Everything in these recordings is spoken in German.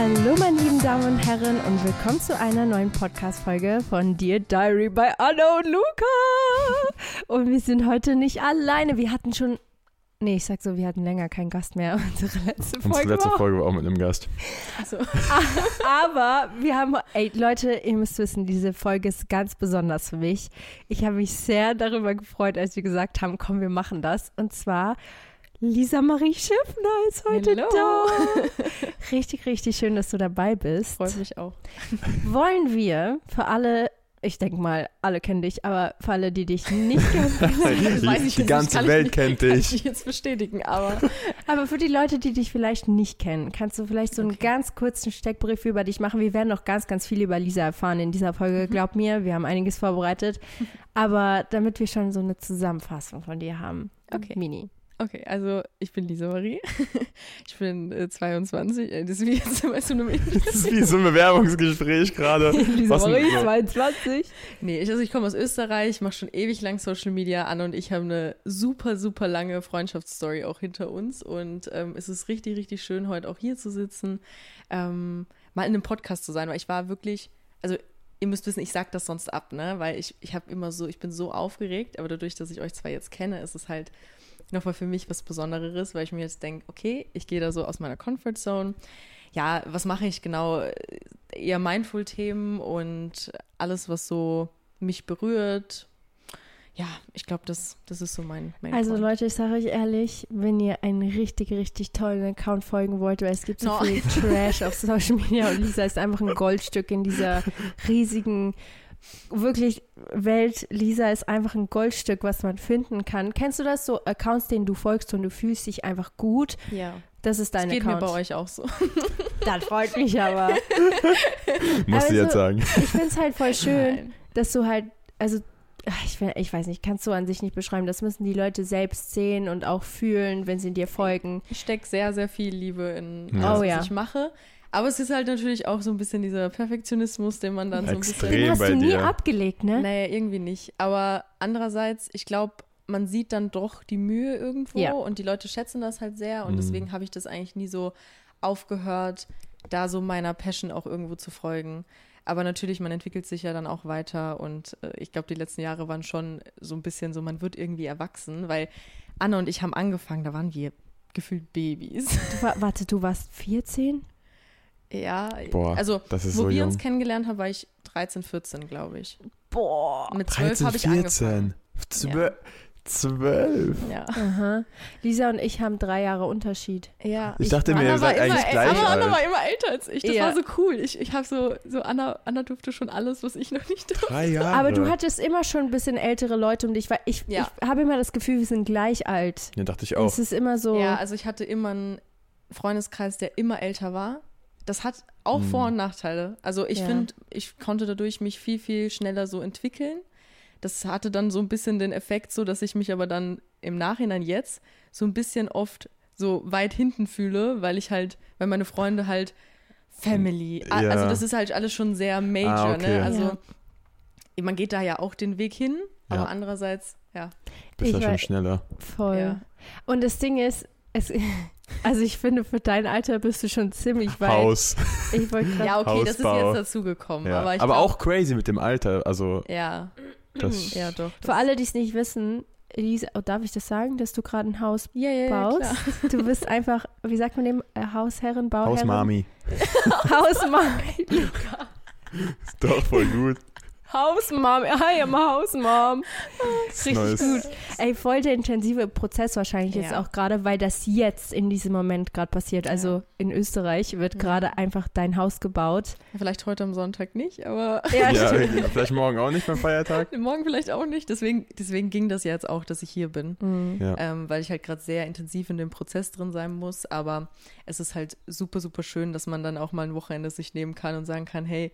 Hallo, meine lieben Damen und Herren, und willkommen zu einer neuen Podcast-Folge von Dear Diary bei Anna und Luca. Und wir sind heute nicht alleine. Wir hatten schon. Nee, ich sag so, wir hatten länger keinen Gast mehr. Unsere letzte Folge. Unsere letzte Folge war auch mit einem Gast. Also. Aber wir haben, ey, Leute, ihr müsst wissen, diese Folge ist ganz besonders für mich. Ich habe mich sehr darüber gefreut, als wir gesagt haben, komm, wir machen das. Und zwar Lisa Marie Schiffner ist heute Hello. da. Richtig, richtig schön, dass du dabei bist. Freut mich auch. Wollen wir für alle, ich denke mal, alle kennen dich, aber für alle, die dich nicht kennen, weiß ich die ganze Welt nicht, kennt dich. Kann ich jetzt bestätigen, aber. aber für die Leute, die dich vielleicht nicht kennen, kannst du vielleicht so einen okay. ganz kurzen Steckbrief über dich machen. Wir werden noch ganz, ganz viel über Lisa erfahren in dieser Folge. Mhm. Glaub mir, wir haben einiges vorbereitet. Aber damit wir schon so eine Zusammenfassung von dir haben. Okay. Mini. Okay, also ich bin Lisa Marie. Ich bin äh, 22. Äh, das ist wie jetzt bei so einem Das ist wie so ein Bewerbungsgespräch gerade. Lisa Was Marie, 22. Nee, ich, also ich komme aus Österreich, mache schon ewig lang Social Media an und ich habe eine super, super lange Freundschaftsstory auch hinter uns. Und ähm, es ist richtig, richtig schön, heute auch hier zu sitzen, ähm, mal in einem Podcast zu sein, weil ich war wirklich, also ihr müsst wissen, ich sage das sonst ab, ne? Weil ich, ich habe immer so, ich bin so aufgeregt, aber dadurch, dass ich euch zwei jetzt kenne, ist es halt nochmal für mich was Besonderes, weil ich mir jetzt denke, okay, ich gehe da so aus meiner Comfortzone. Ja, was mache ich genau? Eher Mindful-Themen und alles, was so mich berührt. Ja, ich glaube, das, das ist so mein, mein Also Point. Leute, ich sage euch ehrlich, wenn ihr einen richtig, richtig tollen Account folgen wollt, weil es gibt so no. viel Trash auf Social Media und Lisa ist einfach ein Goldstück in dieser riesigen wirklich Welt, Lisa ist einfach ein Goldstück, was man finden kann. Kennst du das so Accounts, denen du folgst und du fühlst dich einfach gut? Ja. Das ist dein das geht Account. mir bei euch auch so. Das freut mich aber. Musst also, du jetzt sagen. Ich finde es halt voll schön, Nein. dass du halt, also ich, ich, weiß nicht, kannst du an sich nicht beschreiben. Das müssen die Leute selbst sehen und auch fühlen, wenn sie dir folgen. Ich stecke sehr, sehr viel Liebe in ja. oh, was ja. ich mache. Aber es ist halt natürlich auch so ein bisschen dieser Perfektionismus, den man dann Extrem so ein bisschen. Den hast du nie dir. abgelegt, ne? Naja, irgendwie nicht. Aber andererseits, ich glaube, man sieht dann doch die Mühe irgendwo Ja. und die Leute schätzen das halt sehr und Mhm. deswegen habe ich das eigentlich nie so aufgehört, da so meiner Passion auch irgendwo zu folgen. Aber natürlich, man entwickelt sich ja dann auch weiter und äh, ich glaube, die letzten Jahre waren schon so ein bisschen so, man wird irgendwie erwachsen, weil Anna und ich haben angefangen, da waren wir gefühlt Babys. Du, wa- warte, du warst 14? Ja, Boah, also das ist wo so wir jung. uns kennengelernt haben, war ich 13, 14, glaube ich. Boah. Mit 12 13, habe ich angefangen. 14. Zwölf. Zwölf. Ja. Aha. Lisa und ich haben drei Jahre Unterschied. Ja, Ich dachte mir, Anna ihr seid war immer, eigentlich gleich Anna, Anna alt. war immer älter als ich. Das Ja. war so cool. Ich, ich habe so, so Anna, Anna durfte schon alles, was ich noch nicht durfte. Drei Jahre. Aber du hattest immer schon ein bisschen ältere Leute um dich, weil ich, Ja. ich habe immer das Gefühl, wir sind gleich alt. Ja, dachte ich auch. Es ist immer so. Ja, also ich hatte immer einen Freundeskreis, der immer älter war. Das hat auch Mhm. Vor- und Nachteile. Also ich Ja. finde, ich konnte dadurch mich viel, viel schneller so entwickeln. Das hatte dann so ein bisschen den Effekt, so dass ich mich aber dann im Nachhinein jetzt so ein bisschen oft so weit hinten fühle, weil ich halt, weil meine Freunde halt Family, Ja. also das ist halt alles schon sehr major, Ah, okay. ne? Also Ja. man geht da ja auch den Weg hin, Ja. aber andererseits, ja. Bist Ich ja schon schneller. voll. Ja. Und das Ding ist, es, also ich finde, für dein Alter bist du schon ziemlich weit. Haus. Ich wollte gerade. Ja, okay, das ist Hausbau. jetzt dazugekommen. Ja. Aber, Aber, glaub- auch crazy mit dem Alter. Also, Ja, das. ja, doch. Für alle, die es nicht wissen, Lisa, oh, darf ich das sagen, dass du gerade ein Haus ja, ja, ja, baust? klar. Du bist einfach, wie sagt man dem, äh, Hausherrin, Bauherrin? Hausmami. Hausmami. Ist doch voll gut. Hausmom. Hi, I'm a Hausmom. Das ist Richtig neues. gut. Ey, voll der intensive Prozess wahrscheinlich jetzt Ja. auch gerade, weil das jetzt in diesem Moment gerade passiert. Also in Österreich wird Ja. gerade einfach dein Haus gebaut. Vielleicht heute am Sonntag nicht, aber Ja, Ja, vielleicht morgen auch nicht beim Feiertag. morgen vielleicht auch nicht. Deswegen, deswegen ging das ja jetzt auch, dass ich hier bin. Mhm. Ja. Ähm, weil ich halt gerade sehr intensiv in dem Prozess drin sein muss. Aber es ist halt super, super schön, dass man dann auch mal ein Wochenende sich nehmen kann und sagen kann, hey,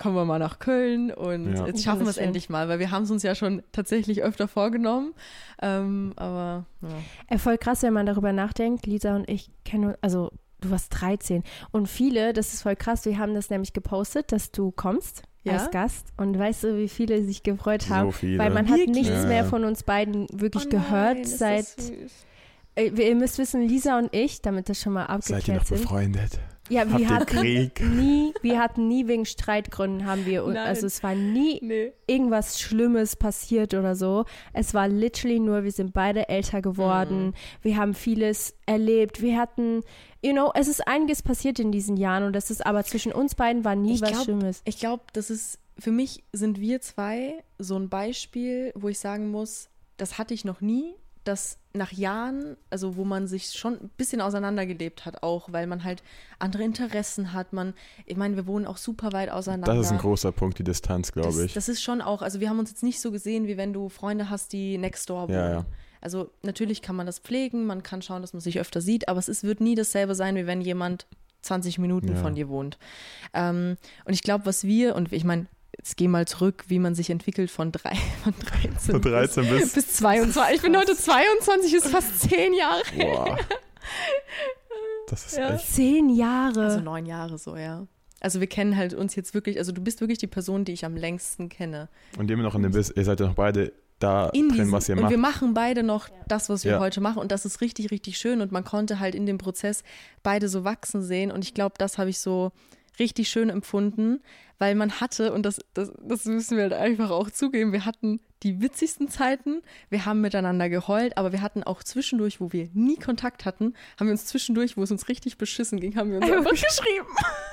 kommen wir mal nach Köln und Ja. jetzt schaffen wir es endlich mal, weil wir haben es uns ja schon tatsächlich öfter vorgenommen. Ähm, aber ja. Ey, voll krass, wenn man darüber nachdenkt. Lisa und ich kennen uns, also du warst 13. Und viele, das ist voll krass, wir haben das nämlich gepostet, dass du kommst Ja? als Gast. Und weißt du, wie viele sich gefreut haben? So viele. Weil man hat nichts Ja. mehr von uns beiden wirklich Oh gehört nein, ist seit. das süß. Äh, ihr müsst wissen, Lisa und ich, damit das schon mal Seid ihr noch abgeklärt befreundet? Ja, wir hatten Krieg? nie, wir hatten nie wegen Streitgründen haben wir, Nein. also es war nie Nee. irgendwas Schlimmes passiert oder so. Es war literally nur, wir sind beide älter geworden, Mhm. wir haben vieles erlebt, wir hatten, you know, es ist einiges passiert in diesen Jahren und das ist aber zwischen uns beiden war nie Ich was glaub, Schlimmes. Ich glaube, das ist, für mich sind wir zwei so ein Beispiel, wo ich sagen muss, das hatte ich noch nie, dass nach Jahren, also wo man sich schon ein bisschen auseinandergelebt hat, auch weil man halt andere Interessen hat. Man, ich meine, wir wohnen auch super weit auseinander. Das ist ein großer Punkt, die Distanz, glaube ich. das ist schon auch, also wir haben uns jetzt nicht so gesehen, wie wenn du Freunde hast, die next door wohnen. Ja, ja. Also natürlich kann man das pflegen, man kann schauen, dass man sich öfter sieht, aber es ist, wird nie dasselbe sein, wie wenn jemand 20 Minuten Ja. von dir wohnt. Ähm, und ich glaube, was wir, und ich meine, jetzt geh mal zurück, wie man sich entwickelt von, drei, von 13, Von 13 bis, bis. bis 22. Ich bin heute 22, ist fast 10 Jahre. Boah. Das ist Ja. echt. Zehn Jahre. Also neun Jahre so, ja. Also wir kennen halt uns jetzt wirklich, also du bist wirklich die Person, die ich am längsten kenne. Und immer noch in dem Biss, ihr seid ja noch beide da in drin, diesem, was ihr und macht. wir machen beide noch das, was wir Ja. heute machen und das ist richtig, richtig schön und man konnte halt in dem Prozess beide so wachsen sehen und ich glaube, das habe ich so richtig schön empfunden, weil man hatte, und das, das, das müssen wir halt einfach auch zugeben, wir hatten die witzigsten Zeiten, wir haben miteinander geheult, aber wir hatten auch zwischendurch, wo wir nie Kontakt hatten, haben wir uns zwischendurch, wo es uns richtig beschissen ging, haben wir uns einfach geschrieben.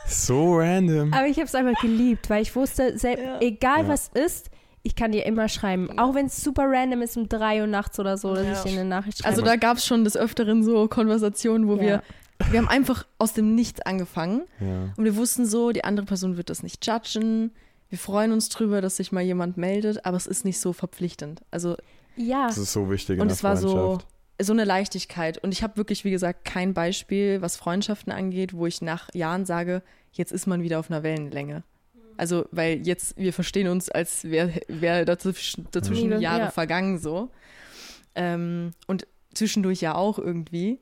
So random. Aber ich habe es einfach geliebt, weil ich wusste, sel- Ja. egal Ja. was ist, ich kann dir immer schreiben. Auch wenn es super random ist um drei Uhr nachts oder so, dass Ja. ich dir eine Nachricht schreibe. Also da gab es schon des Öfteren so Konversationen, wo Ja. wir, wir haben einfach aus dem Nichts angefangen Ja. Und wir wussten so, die andere Person wird das nicht judgen. Wir freuen uns drüber, dass sich mal jemand meldet, aber es ist nicht so verpflichtend. Also, ja. Das ist so wichtig in und der es war so, so eine Leichtigkeit. Und ich habe wirklich, wie gesagt, kein Beispiel, was Freundschaften angeht, wo ich nach Jahren sage, jetzt ist man wieder auf einer Wellenlänge. Also, weil jetzt, wir verstehen uns, als wäre wär dazwischen, dazwischen Jahre ja. vergangen so. Ähm, und zwischendurch ja auch irgendwie.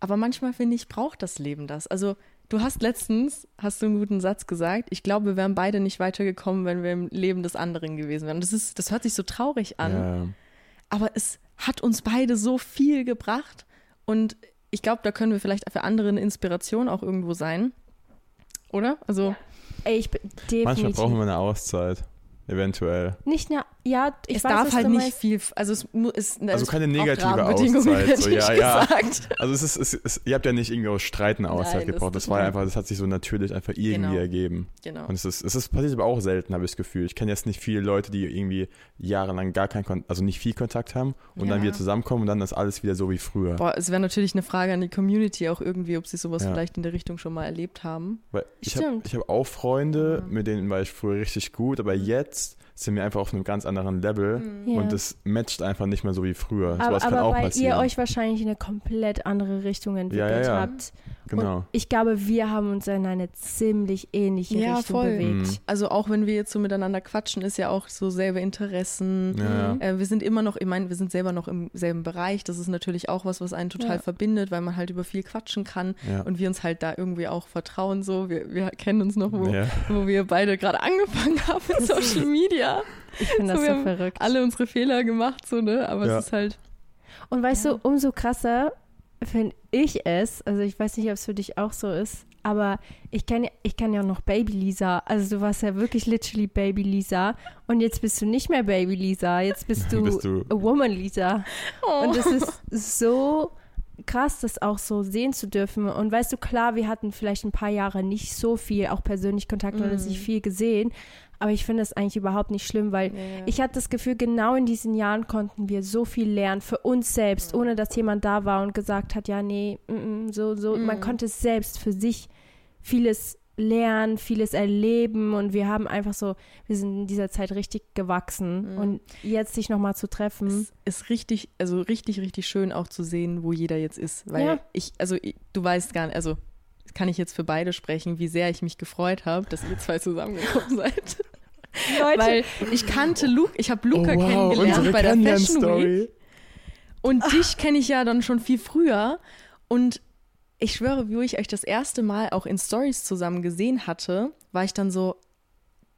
Aber manchmal finde ich, braucht das Leben das. Also, du hast letztens, hast du einen guten Satz gesagt, ich glaube, wir wären beide nicht weitergekommen, wenn wir im Leben des anderen gewesen wären. Das ist, das hört sich so traurig an. Ja. Aber es, hat uns beide so viel gebracht. Und ich glaube, da können wir vielleicht für andere eine Inspiration auch irgendwo sein. Oder? Also. Ey, ich bin definitiv. Manchmal brauchen wir eine Auszeit. Eventuell. Nicht eine, ja, ich es weiß, darf halt du nicht meinst. viel, also es ist Also es keine negative Auszeit. So, ja, ja. Also es ist, es ist, ihr habt ja nicht irgendwie aus Streiten eine Auszeit Nein, das gebraucht. Das, ist war einfach, das hat sich so natürlich einfach irgendwie Genau. ergeben. Genau. Und es ist, es ist passiert aber auch selten, habe ich das Gefühl. Ich kenne jetzt nicht viele Leute, die irgendwie jahrelang gar keinen Kontakt, also nicht viel Kontakt haben und dann Ja. wieder zusammenkommen und dann ist alles wieder so wie früher. Boah, es wäre natürlich eine Frage an die Community auch irgendwie, ob sie sowas Ja. vielleicht in der Richtung schon mal erlebt haben. Weil ich habe hab auch Freunde, Mhm. mit denen war ich früher richtig gut, aber jetzt sind wir einfach auf einem ganz anderen Level Ja. und es matcht einfach nicht mehr so wie früher. aber, Sowas kann aber auch weil passieren. ihr euch wahrscheinlich in eine komplett andere Richtung entwickelt Ja, ja, ja. habt. genau. Und ich glaube, wir haben uns in eine ziemlich ähnliche Ja, Richtung voll. bewegt. Mhm. Also auch wenn wir jetzt so miteinander quatschen, ist ja auch so selbe Interessen. Ja, ja. Äh, wir sind immer noch, ich meine, wir sind selber noch im selben Bereich. Das ist natürlich auch was, was einen total Ja. verbindet, weil man halt über viel quatschen kann Ja. und wir uns halt da irgendwie auch vertrauen. So, wir, wir kennen uns noch, wo, Ja. wo wir beide gerade angefangen haben mit Social Media. Ich finde das So, so, wir haben verrückt. Alle unsere Fehler gemacht, so ne. Aber Ja. es ist halt Und weißt Ja. du, umso krasser finde ich es, also ich weiß nicht, ob es für dich auch so ist, aber ich kenne ich kenn ja auch noch Baby Lisa. Also du warst ja wirklich literally Baby Lisa und jetzt bist du nicht mehr Baby Lisa, jetzt bist du, Bist du- a Woman Lisa. Oh. Und es ist so krass, das auch so sehen zu dürfen. Und weißt du, klar, wir hatten vielleicht ein paar Jahre nicht so viel, auch persönlich Kontakt oder Mhm. nicht viel gesehen, aber ich finde das eigentlich überhaupt nicht schlimm, weil Ja, ja. ich hatte das Gefühl, genau in diesen Jahren konnten wir so viel lernen für uns selbst, ohne dass jemand da war und gesagt hat, ja, nee, mm, mm, so, so. Man Mhm. konnte selbst für sich vieles lernen, vieles erleben und wir haben einfach so, wir sind in dieser Zeit richtig gewachsen Mhm. und jetzt sich nochmal zu treffen. es ist richtig, also richtig, richtig schön auch zu sehen, wo jeder jetzt ist. Weil Ja. ich, also ich, du weißt gar nicht, also kann ich jetzt für beide sprechen, wie sehr ich mich gefreut habe, dass ihr zwei zusammengekommen seid. Leute, Weil ich kannte Luke, ich habe Luca oh, wow, kennengelernt bei der Fashion Week. Und dich kenne ich ja dann schon viel früher. Und ich schwöre, wo ich euch das erste Mal auch in Stories zusammen gesehen hatte, war ich dann so,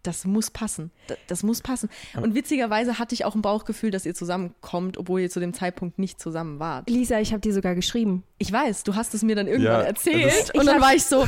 das muss passen. Das, das muss passen. Und witzigerweise hatte ich auch ein Bauchgefühl, dass ihr zusammenkommt, obwohl ihr zu dem Zeitpunkt nicht zusammen wart. Lisa, ich habe dir sogar geschrieben. Ich weiß, du hast es mir dann irgendwann Ja, erzählt. und dann war ich so,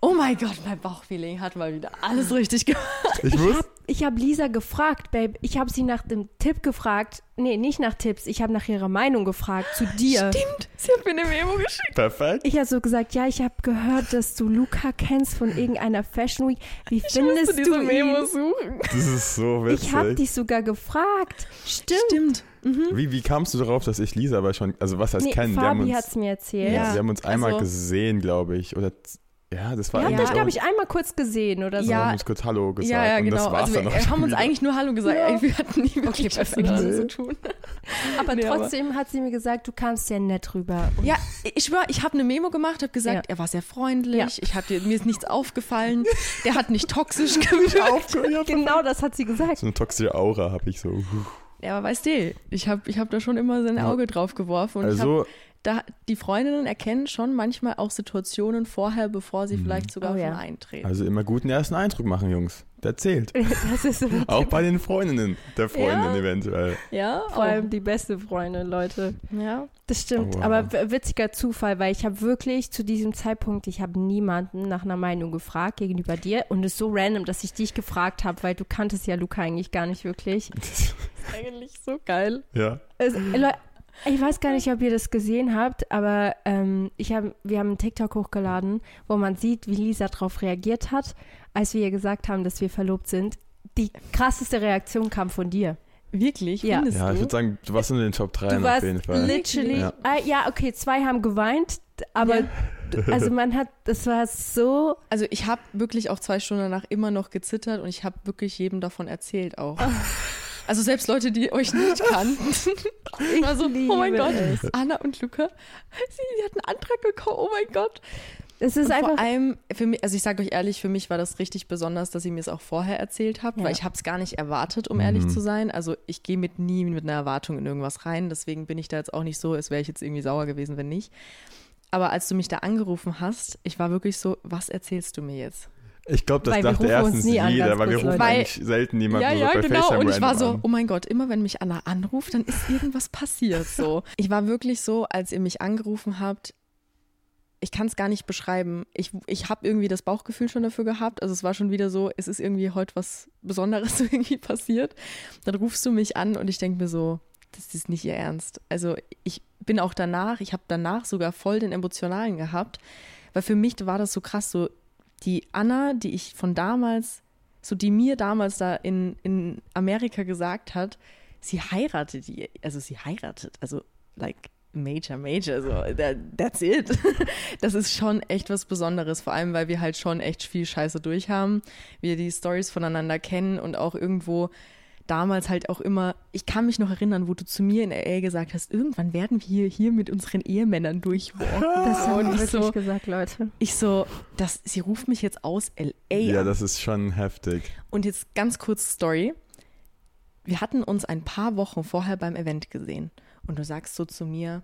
oh mein Gott, mein Bauchfeeling hat mal wieder alles richtig gemacht. Ich Ich muss, habe ich hab Lisa gefragt, Babe. Ich habe sie nach dem Tipp gefragt. Nee, nicht nach Tipps. Ich habe nach ihrer Meinung gefragt zu dir. Stimmt, sie hat mir eine Memo geschickt. perfekt. Ich habe so gesagt, ja, ich habe gehört, dass du Luca kennst von irgendeiner Fashion Week. Wie Ich musste findest diese du Memo ihn? suchen. Das ist so witzig. Ich habe dich sogar gefragt. Stimmt. Stimmt. Wie, wie kamst du darauf, dass ich Lisa aber schon, also was heißt Nee, kennen? Fabi hat es mir erzählt. ja, Ja. wir haben uns einmal Also- gesehen, glaube ich. Oder ja, das war irgendwie euch, auch- glaube ich, einmal kurz gesehen oder so. Wir Ja. haben uns kurz Hallo gesagt Ja, ja, und genau. das war's also dann wir auch wir haben uns wieder. eigentlich nur Hallo gesagt. Ja. Wir hatten nie wirklich was perfekt. miteinander Nee. zu tun. aber Nee, aber- trotzdem hat sie mir gesagt, du kamst ja nett rüber. Und Ja, ich schwör, ich habe eine Memo gemacht, habe gesagt, Ja. er war sehr freundlich, Ja. ich hab dir, mir ist nichts aufgefallen, der hat nicht toxisch gewirkt. genau das hat sie gesagt. So eine toxische Aura habe ich so. Ja, aber weißt du, ich habe ich hab da schon immer sein Ja. Auge drauf geworfen. Und ich hab, Also, da, die Freundinnen erkennen schon manchmal auch Situationen vorher, bevor sie vielleicht sogar Oh ja. schon eintreten. also immer guten ersten Eindruck machen, Jungs. Der zählt. Das ist so Auch bei den Freundinnen der Freundin Ja. eventuell. ja, vor allem die beste Freundin, Leute. ja. Das stimmt, Oh, wow. aber witziger Zufall, weil ich habe wirklich zu diesem Zeitpunkt, ich habe niemanden nach einer Meinung gefragt gegenüber dir und es ist so random, dass ich dich gefragt habe, weil du kanntest ja Luca eigentlich gar nicht wirklich. eigentlich so geil. ja. Es, ich weiß gar nicht, ob ihr das gesehen habt, aber ähm, ich hab, wir haben einen TikTok hochgeladen, wo man sieht, wie Lisa darauf reagiert hat, als wir ihr gesagt haben, dass wir verlobt sind. Die krasseste Reaktion kam von dir. Wirklich? Ja. Ja, ich würde sagen, du warst in den Top 3 Du auf warst jeden Fall. literally. Ja. Ah, ja, okay, zwei haben geweint, aber Ja. also man hat, das war so. Also ich habe wirklich auch zwei Stunden danach immer noch gezittert und ich habe wirklich jedem davon erzählt auch. Also selbst Leute, die euch nicht kannten. Ich war so, oh mein liebe Gott, es. Anna und Luca, sie, sie hatten einen Antrag bekommen, oh mein Gott. Es ist Und einfach. vor allem, für mich, also ich sage euch ehrlich, für mich war das richtig besonders, dass ihr mir es auch vorher erzählt habt, Ja. weil ich habe es gar nicht erwartet, um ehrlich Mhm. zu sein. Also ich gehe mit nie mit einer Erwartung in irgendwas rein, deswegen bin ich da jetzt auch nicht so, es wäre ich jetzt irgendwie sauer gewesen, wenn nicht. Aber als du mich da angerufen hast, ich war wirklich so, was erzählst du mir jetzt? Ich glaube, das Weil dachte erstens jeder, weil wir rufen eigentlich selten jemanden ja, so ja, bei genau. FaceTime Und ich war so, an. oh mein Gott, immer wenn mich Anna anruft, dann ist irgendwas passiert. So. Ich war wirklich so, als ihr mich angerufen habt, ich kann es gar nicht beschreiben. Ich, ich habe irgendwie das Bauchgefühl schon dafür gehabt. Also es war schon wieder so, es ist irgendwie heute was Besonderes irgendwie passiert. Dann rufst du mich an und ich denke mir so, das ist nicht ihr Ernst. Also ich bin auch danach, ich habe danach sogar voll den Emotionalen gehabt, weil für mich war das so krass, so die Anna, die ich von damals, so die mir damals da in, in Amerika gesagt hat, sie heiratet, die, also sie heiratet, also like Major, Major, so that, that's it. Das ist schon echt was Besonderes, vor allem, weil wir halt schon echt viel Scheiße durchhaben, wir die Stories voneinander kennen und auch irgendwo damals halt auch immer, ich kann mich noch erinnern, wo du zu mir in LA gesagt hast, irgendwann werden wir hier mit unseren Ehemännern durchwalken. Das haben wir ich wirklich so, gesagt, Leute. ich so, das, sie ruft mich jetzt aus LA Ja, an. das ist schon heftig. Und jetzt ganz kurz Story. Wir hatten uns ein paar Wochen vorher beim Event gesehen. Und du sagst so zu mir,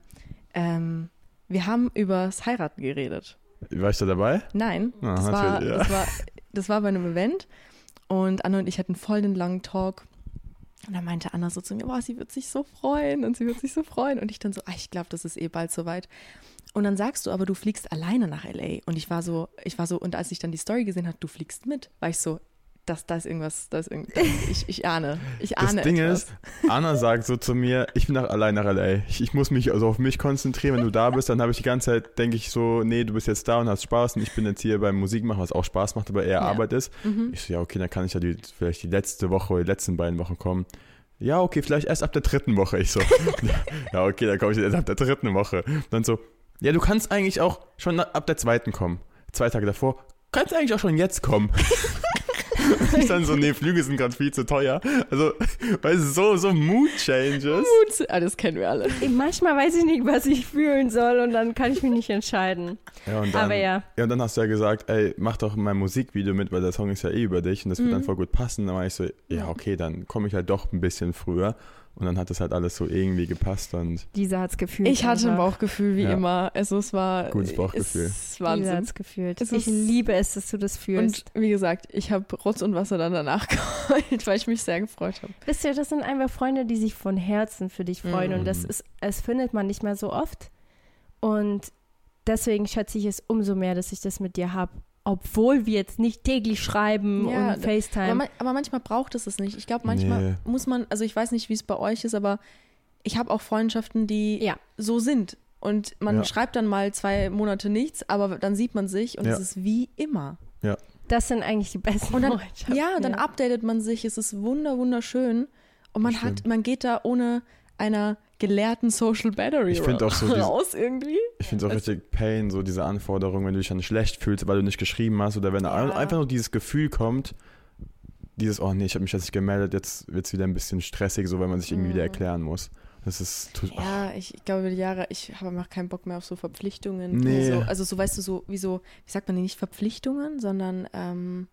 ähm, wir haben übers Heiraten geredet. War ich da dabei? Nein, Ah, das, war, ja. das, war, das war bei einem Event. Und Anna und ich hatten voll den langen Talk. Und dann meinte Anna so zu mir, boah, sie wird sich so freuen und sie wird sich so freuen. Und ich dann so, ah, ich glaube, das ist eh bald soweit. Und dann sagst du, aber du fliegst alleine nach LA. Und ich war so, ich war so, und als ich dann die Story gesehen habe, du fliegst mit, war ich so, das, da ist irgendwas, da ist irgendwas, ich, ich ahne, ich Das ahne Ding etwas. ist, Anna sagt so zu mir, ich bin nach, allein nach LA. Ich, ich muss mich also auf mich konzentrieren. Wenn du da bist, dann habe ich die ganze Zeit, denke ich so, nee, du bist jetzt da und hast Spaß und ich bin jetzt hier beim Musikmachen, was auch Spaß macht, aber eher Ja. Arbeit ist. Mhm. Ich so, ja, okay, dann kann ich ja die, vielleicht die letzte Woche oder die letzten beiden Wochen kommen. Ja, okay, vielleicht erst ab der dritten Woche. Ich so, ja, okay, dann komme ich erst ab der dritten Woche. Dann so, ja, du kannst eigentlich auch schon ab der zweiten kommen. Zwei Tage davor, kannst eigentlich auch schon jetzt kommen. Und ich dann so, nee, Flüge sind gerade viel zu teuer. Also, weil es so, so Mood-Changes. Gut, ah, das kennen wir alle. Manchmal weiß ich nicht, was ich fühlen soll und dann kann ich mich nicht entscheiden. Ja, und dann, Aber ja. Ja, und dann hast du ja gesagt, ey, mach doch mein Musikvideo mit, weil der Song ist ja eh über dich und das wird Mhm. dann voll gut passen. Dann war ich so, ja, okay, dann komme ich halt doch ein bisschen früher. Und dann hat das halt alles so irgendwie gepasst und Lisa hat's gefühlt. Ich hatte ein. Bauchgefühl, wie Ja. immer. Also es war Gutes Bauchgefühl. Es ist Lisa Wahnsinn. hat's gefühlt. Es ich ist- liebe es, dass du das fühlst. Und wie gesagt, ich habe Rotz und Wasser dann danach geheult, weil ich mich sehr gefreut habe. Wisst ihr, das sind einfach Freunde, die sich von Herzen für dich freuen. Mhm. Und das ist, es findet man nicht mehr so oft. Und deswegen schätze ich es umso mehr, dass ich das mit dir habe. Obwohl wir jetzt nicht täglich schreiben Ja, und FaceTime. Aber, man, aber manchmal braucht es es nicht. Ich glaube, manchmal Nee. muss man, also ich weiß nicht, wie es bei euch ist, aber ich habe auch Freundschaften, die Ja. so sind. Und man Ja. schreibt dann mal zwei Monate nichts, aber dann sieht man sich und Ja. es ist wie immer. das sind eigentlich die besten Und dann, Freundschaften. ja, dann updatet man sich, es ist wunder, wunderschön. Und man Das hat, man geht da ohne einer gelehrten Social Battery Ich find auch so diese- raus irgendwie. ich finde es auch richtig Pain, so diese Anforderung, wenn du dich dann schlecht fühlst, weil du nicht geschrieben hast oder wenn Ja. einfach nur dieses Gefühl kommt, dieses, oh nee, ich habe mich jetzt nicht gemeldet, jetzt wird es wieder ein bisschen stressig, so weil man sich irgendwie wieder Mhm. erklären muss. Das ist, tut, Ja, ich, ich glaube über die Jahre, ich habe einfach keinen Bock mehr auf so Verpflichtungen. Nee. So, also so weißt du, so wie so, wie sagt man denn nicht Verpflichtungen, sondern ähm,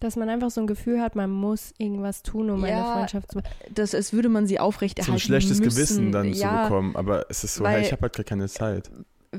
Dass man einfach so ein Gefühl hat, man muss irgendwas tun, um eine Ja, Freundschaft zu. das, als würde man sie so aufrechterhalten ein schlechtes müssen. Gewissen dann ja, zu bekommen, aber es ist so, weil- hey, ich habe halt gar keine Zeit.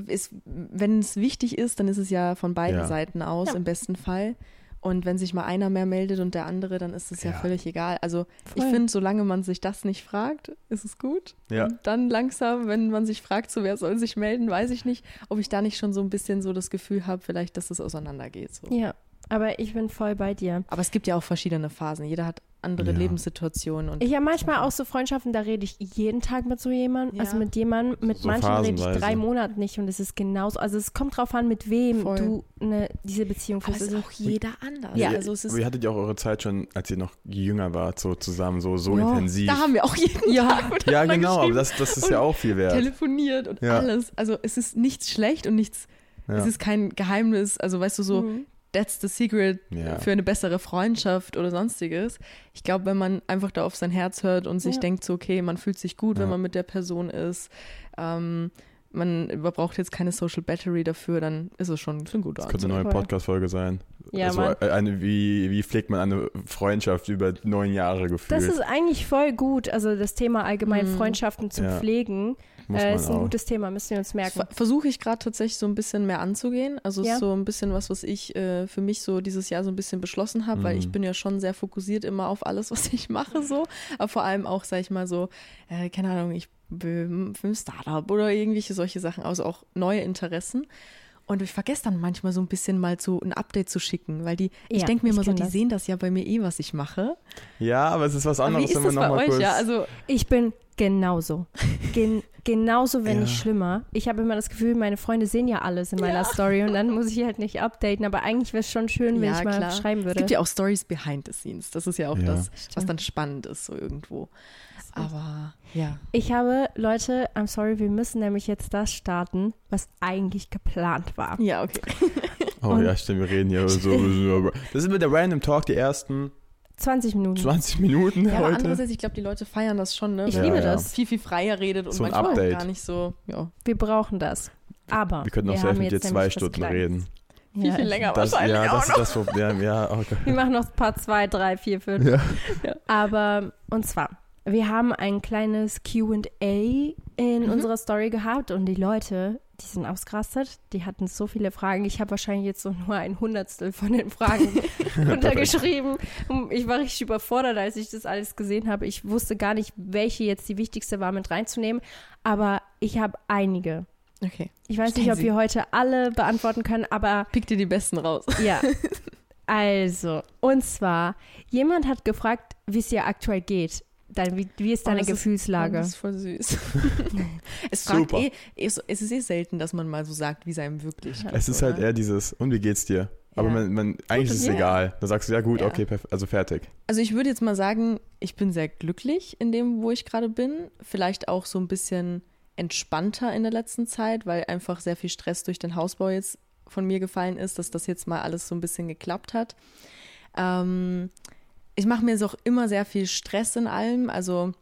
Ist, wenn es wichtig ist, dann ist es ja von beiden Ja. Seiten aus Ja. im besten Fall. Und wenn sich mal einer mehr meldet und der andere, dann ist es ja, Ja. völlig egal. Also ich Voll. finde, solange man sich das nicht fragt, ist es gut. Ja. Und dann langsam, wenn man sich fragt, so wer soll sich melden, weiß ich nicht, ob ich da nicht schon so ein bisschen so das Gefühl habe, vielleicht, dass es auseinandergeht. So. Ja, aber ich bin voll bei dir. Aber es gibt ja auch verschiedene Phasen. Jeder hat andere Ja. Lebenssituationen und Ich habe manchmal auch so Freundschaften, da rede ich jeden Tag mit so jemandem. Ja. Also mit jemandem, mit So manchen rede ich drei Monate nicht und es ist genauso. Also es kommt drauf an, mit wem Voll. du ne, diese Beziehung aber führst. es ist Also auch jeder anders. Ja. also es ist Aber ihr hattet ja auch eure Zeit schon, als ihr noch jünger wart, so zusammen, so, so Ja, intensiv. Da haben wir auch jeden Ja. Tag ja, genau, aber das, das ist ja auch viel wert. telefoniert und Ja. alles. Also es ist nichts schlecht und nichts, Ja. es ist kein Geheimnis. Also weißt du so, Mhm. That's the secret Ja. für eine bessere Freundschaft oder sonstiges. Ich glaube, wenn man einfach da auf sein Herz hört und sich Ja. denkt, so, okay, man fühlt sich gut, wenn Ja. man mit der Person ist, ähm, man braucht jetzt keine Social Battery dafür, dann ist es schon ein guter Das könnte eine neue. Podcast-Folge sein. Ja, also, eine, wie, wie pflegt man eine Freundschaft über neun Jahre gefühlt? Das ist eigentlich voll gut. Also das Thema allgemein Mhm. Freundschaften zu Ja. pflegen Muss äh, man ist ein auch. gutes Thema, müssen wir uns merken. Ver Versuche ich gerade tatsächlich so ein bisschen mehr anzugehen. Also es Ja. ist so ein bisschen was, was ich äh, für mich so dieses Jahr so ein bisschen beschlossen habe, weil Mhm. ich bin ja schon sehr fokussiert immer auf alles, was ich mache so. Aber vor allem auch, sag ich mal so, äh, keine Ahnung, ich bin für ein Startup oder irgendwelche solche Sachen, also auch neue Interessen. Und ich vergesse dann manchmal so ein bisschen mal so ein Update zu schicken, weil die, ich Ja, denke mir ich immer so, die das. sehen das ja bei mir eh, was ich mache. Ja, aber es ist was Aber anderes, wie ist wenn bei nochmal euch? kurz. Ja, also Ich bin genauso. Gen genauso, wenn Ja. nicht schlimmer. Ich habe immer das Gefühl, meine Freunde sehen ja alles in meiner Story und dann muss ich halt nicht updaten. Aber eigentlich wäre es schon schön, wenn Ja, ich mal klar. schreiben Es würde. gibt ja auch Stories behind the scenes. Das ist ja auch Ja. das, was dann spannend ist, so irgendwo. Aber ja. Ich habe, Leute, I'm sorry, wir müssen nämlich jetzt das starten, was eigentlich geplant war. Ja, okay. Oh Und- ja, stimmt, wir reden hier so. Das ist mit der Random Talk die ersten 20 Minuten. 20 Minuten Ja, aber heute. andererseits, ich glaube, die Leute feiern das schon, ne? Ich Wenn liebe man das. Viel, viel freier redet und So ein manchmal Update. auch gar nicht so, ja. Wir brauchen das. Aber wir könnten auch haben mit dir jetzt zwei Stunden reden. Viel, Ja, viel länger Das, wahrscheinlich ja, auch das noch. ist das Problem. Ja, okay. Wir machen noch Part 2, 3, 4, 5. Ja. Aber, und zwar, wir haben ein kleines QA in Mhm. unserer Story gehabt und die Leute, die sind ausgerastet. Die hatten so viele Fragen. Ich habe wahrscheinlich jetzt so nur ein Hundertstel von den Fragen runtergeschrieben. Und Ich war richtig überfordert, als ich das alles gesehen habe. Ich wusste gar nicht, welche jetzt die wichtigste war, mit reinzunehmen. Aber ich habe einige. Okay. Ich weiß nicht, ob sie. wir heute alle beantworten können, aber Pick dir die besten raus. ja. Also, und zwar, jemand hat gefragt, wie es dir aktuell geht. Dein, wie, wie ist Oh, deine ist- Gefühlslage? Das ist voll süß. es, fragt Super. eh, es, es ist eh selten, dass man mal so sagt, wie es einem wirklich geht. Es ist halt oder? eher dieses, und wie geht's dir? Aber Ja. man, man, eigentlich ist es Ja. egal. Da sagst du, ja gut, Ja. okay, also fertig. Also ich würde jetzt mal sagen, ich bin sehr glücklich in dem, wo ich gerade bin. Vielleicht auch so ein bisschen entspannter in der letzten Zeit, weil einfach sehr viel Stress durch den Hausbau jetzt von mir gefallen ist, dass das jetzt mal alles so ein bisschen geklappt hat. Ähm, ich mache mir jetzt auch immer sehr viel Stress in allem. Also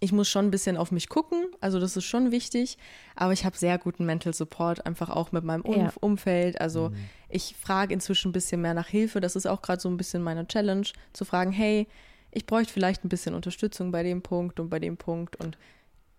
ich muss schon ein bisschen auf mich gucken. Also das ist schon wichtig. Aber ich habe sehr guten Mental Support, einfach auch mit meinem um Ja. Umfeld. Also ich frage inzwischen ein bisschen mehr nach Hilfe. Das ist auch gerade so ein bisschen meine Challenge, zu fragen, hey, ich bräuchte vielleicht ein bisschen Unterstützung bei dem Punkt und bei dem Punkt. Und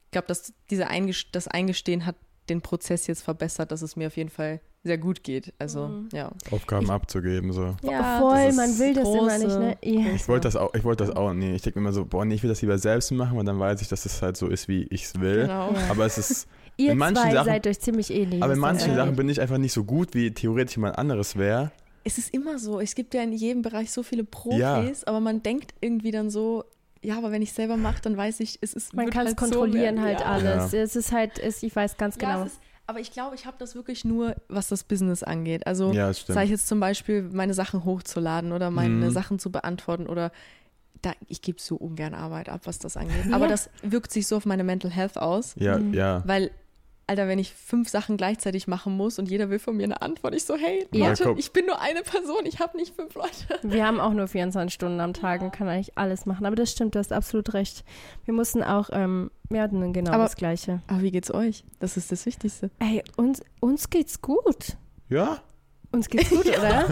ich glaube, dass diese Eingest das Eingestehen hat den Prozess jetzt verbessert, dass es mir auf jeden Fall sehr gut geht. Also, Mhm. ja. Aufgaben Ich- abzugeben, so. ja Voll, das man will das immer nicht, ne? Ja. Ich wollte das auch, ich wollte das auch, nee, ich denke immer so, boah, nee, ich will das lieber selbst machen, weil dann weiß ich, dass es halt so ist, wie ich es will. Genau. Ja. Aber es ist, Ihr in manchen zwei Sachen- seid euch ziemlich ähnlich. aber in das manchen angeht. Sachen bin ich einfach nicht so gut, wie theoretisch jemand anderes wäre. Es ist immer so. Es gibt ja in jedem Bereich so viele Profis, Ja. aber man denkt irgendwie dann so, ja, aber wenn ich selber mache, dann weiß ich, es ist Man kann es halt so kontrollieren werden. halt ja. alles. Es ist halt, es, ich weiß ganz Ja, genau. es ist, aber ich glaube, ich habe das wirklich nur, was das Business angeht. Also Ja, sei ich jetzt zum Beispiel meine Sachen hochzuladen oder meine Mhm. Sachen zu beantworten oder da, ich gebe so ungern Arbeit ab, was das angeht. Aber Ja. das wirkt sich so auf meine Mental Health aus, Ja, Mhm. ja. weil Alter, wenn ich fünf Sachen gleichzeitig machen muss und jeder will von mir eine Antwort, ich so, hey, Ja. Leute, komm. ich bin nur eine Person, ich habe nicht fünf Leute. Wir haben auch nur 24 Stunden am Tag und kann eigentlich alles machen. Aber das stimmt, du hast absolut recht. Wir mussten auch, ähm, wir hatten genau Aber- das Gleiche. Aber wie geht's euch? Das ist das Wichtigste. Ey, uns, uns geht's gut. Ja, Uns geht's gut, oder?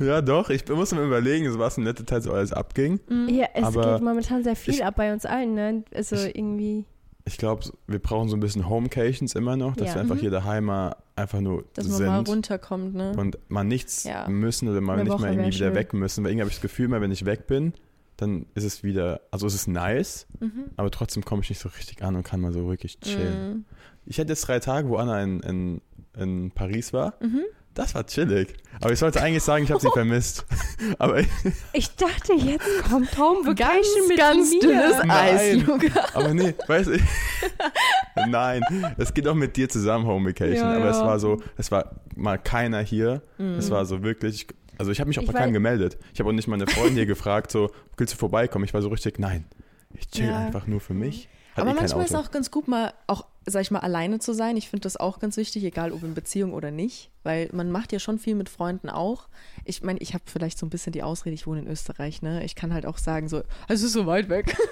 ja, doch. Ich muss mir überlegen, so was in letzter Zeit so alles abging. Ja, es Aber geht momentan sehr viel ich- ab bei uns allen, ne? Also Ich- irgendwie. Ich glaube, wir brauchen so ein bisschen Homecations immer noch, dass Ja. wir einfach Mhm. hier daheim mal einfach nur Dass man sind. mal runterkommt, ne? und mal nichts Ja. müssen oder mal Eine nicht Woche mal irgendwie wieder schön. weg müssen. Weil irgendwie habe ich das Gefühl, mal wenn ich weg bin, dann ist es wieder, also es ist nice, Mhm. aber trotzdem komme ich nicht so richtig an und kann mal so wirklich chillen. Mhm. Ich hatte jetzt drei Tage, wo Anna in, in, in Paris war. Mhm. Das war chillig. Aber ich sollte eigentlich sagen, ich habe sie vermisst. aber ich, Ich dachte, jetzt kommt Home Vacation mit ganz mir. dünnes Eis, Nein. Luca. aber nee, weißt du, nein, es geht auch mit dir zusammen Home Vacation. Ja, aber es ja. war so, es war mal keiner hier. Es war so wirklich, also ich habe mich auch bei keinem gemeldet. Ich habe auch nicht meine Freundin hier gefragt, so, willst du vorbeikommen? Ich war so richtig, nein, ich chill Ja. einfach nur für mich. Aber eh manchmal ist auch ganz gut, mal auch, sag ich mal, alleine zu sein. Ich finde das auch ganz wichtig, egal ob in Beziehung oder nicht. Weil man macht ja schon viel mit Freunden auch. Ich meine, ich habe vielleicht so ein bisschen die Ausrede, ich wohne in Österreich, ne? Ich kann halt auch sagen, so, es ist so weit weg.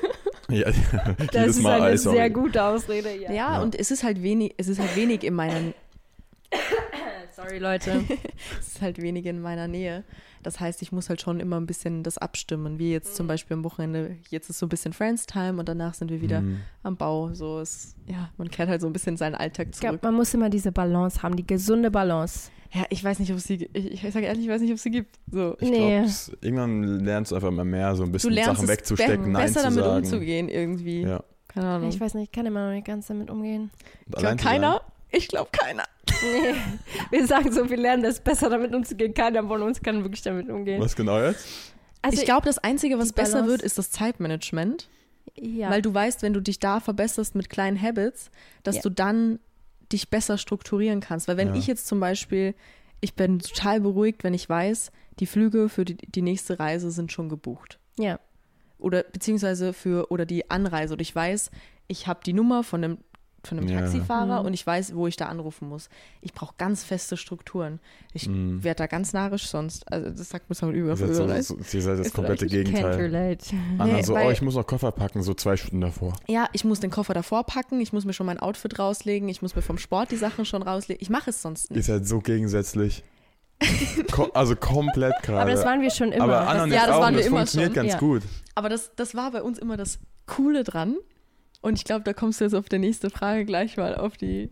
Ja, Das ist Mal eine Eis. sehr gute Ausrede, ja. Ja, Ja. und es ist halt wenig, es ist halt wenig in meiner, Sorry, Leute. es ist halt wenig in meiner Nähe. Das heißt, ich muss halt schon immer ein bisschen das abstimmen. Wie jetzt zum Beispiel am Wochenende, jetzt ist so ein bisschen Friends Time und danach sind wir wieder Mhm. am Bau. So ist, ja, man kehrt halt so ein bisschen seinen Alltag Ich glaube, zurück. man muss immer diese Balance haben, die gesunde Balance. Ja, ich weiß nicht, ob es sie, ich, ich sage ehrlich, ich weiß nicht, ob es sie gibt. So. Ich Nee. glaube, irgendwann lernst du einfach immer mehr, so ein bisschen Sachen wegzustecken, be Nein besser zu damit sagen. umzugehen irgendwie. Ja. Keine Ahnung. Ich weiß nicht, ich kann immer noch nicht ganz damit umgehen. Ich Allein glaub, sein. keiner? Ich glaube keiner. Nee, wir sagen so, wir lernen das besser damit umzugehen. Keiner von uns kann wirklich damit umgehen. Was genau jetzt? Also ich glaube, das Einzige, was besser wird, ist das Zeitmanagement. ja. Weil du weißt, wenn du dich da verbesserst mit kleinen Habits, dass Ja. du dann dich besser strukturieren kannst. Weil wenn Ja. ich jetzt zum Beispiel, ich bin total beruhigt, wenn ich weiß, die Flüge für die, die nächste Reise sind schon gebucht. ja. Oder beziehungsweise für, oder die Anreise. Und ich weiß, ich habe die Nummer von einem, von einem Ja. Taxifahrer Mhm. und ich weiß, wo ich da anrufen muss. Ich brauche ganz feste Strukturen. Ich Mhm. werde da ganz narrisch sonst. Also das sagt mir mal über. Ihr seid, so, so, ihr seid das Ist komplette Gegenteil. Anna Nee, so, weil- oh, ich muss noch Koffer packen, so zwei Stunden davor. Ja, ich muss den Koffer davor packen, ich muss mir schon mein Outfit rauslegen, ich muss mir vom Sport die Sachen schon rauslegen. Ich mache es sonst Ihr nicht. seid so gegensätzlich. Ko also komplett gerade. Aber das waren wir schon immer. Aber Anna und ja, das auch, waren und wir das immer funktioniert schon. ganz Ja. gut. Aber das, das war bei uns immer das Coole dran. Und ich glaube, da kommst du jetzt auf die nächste Frage gleich mal auf die,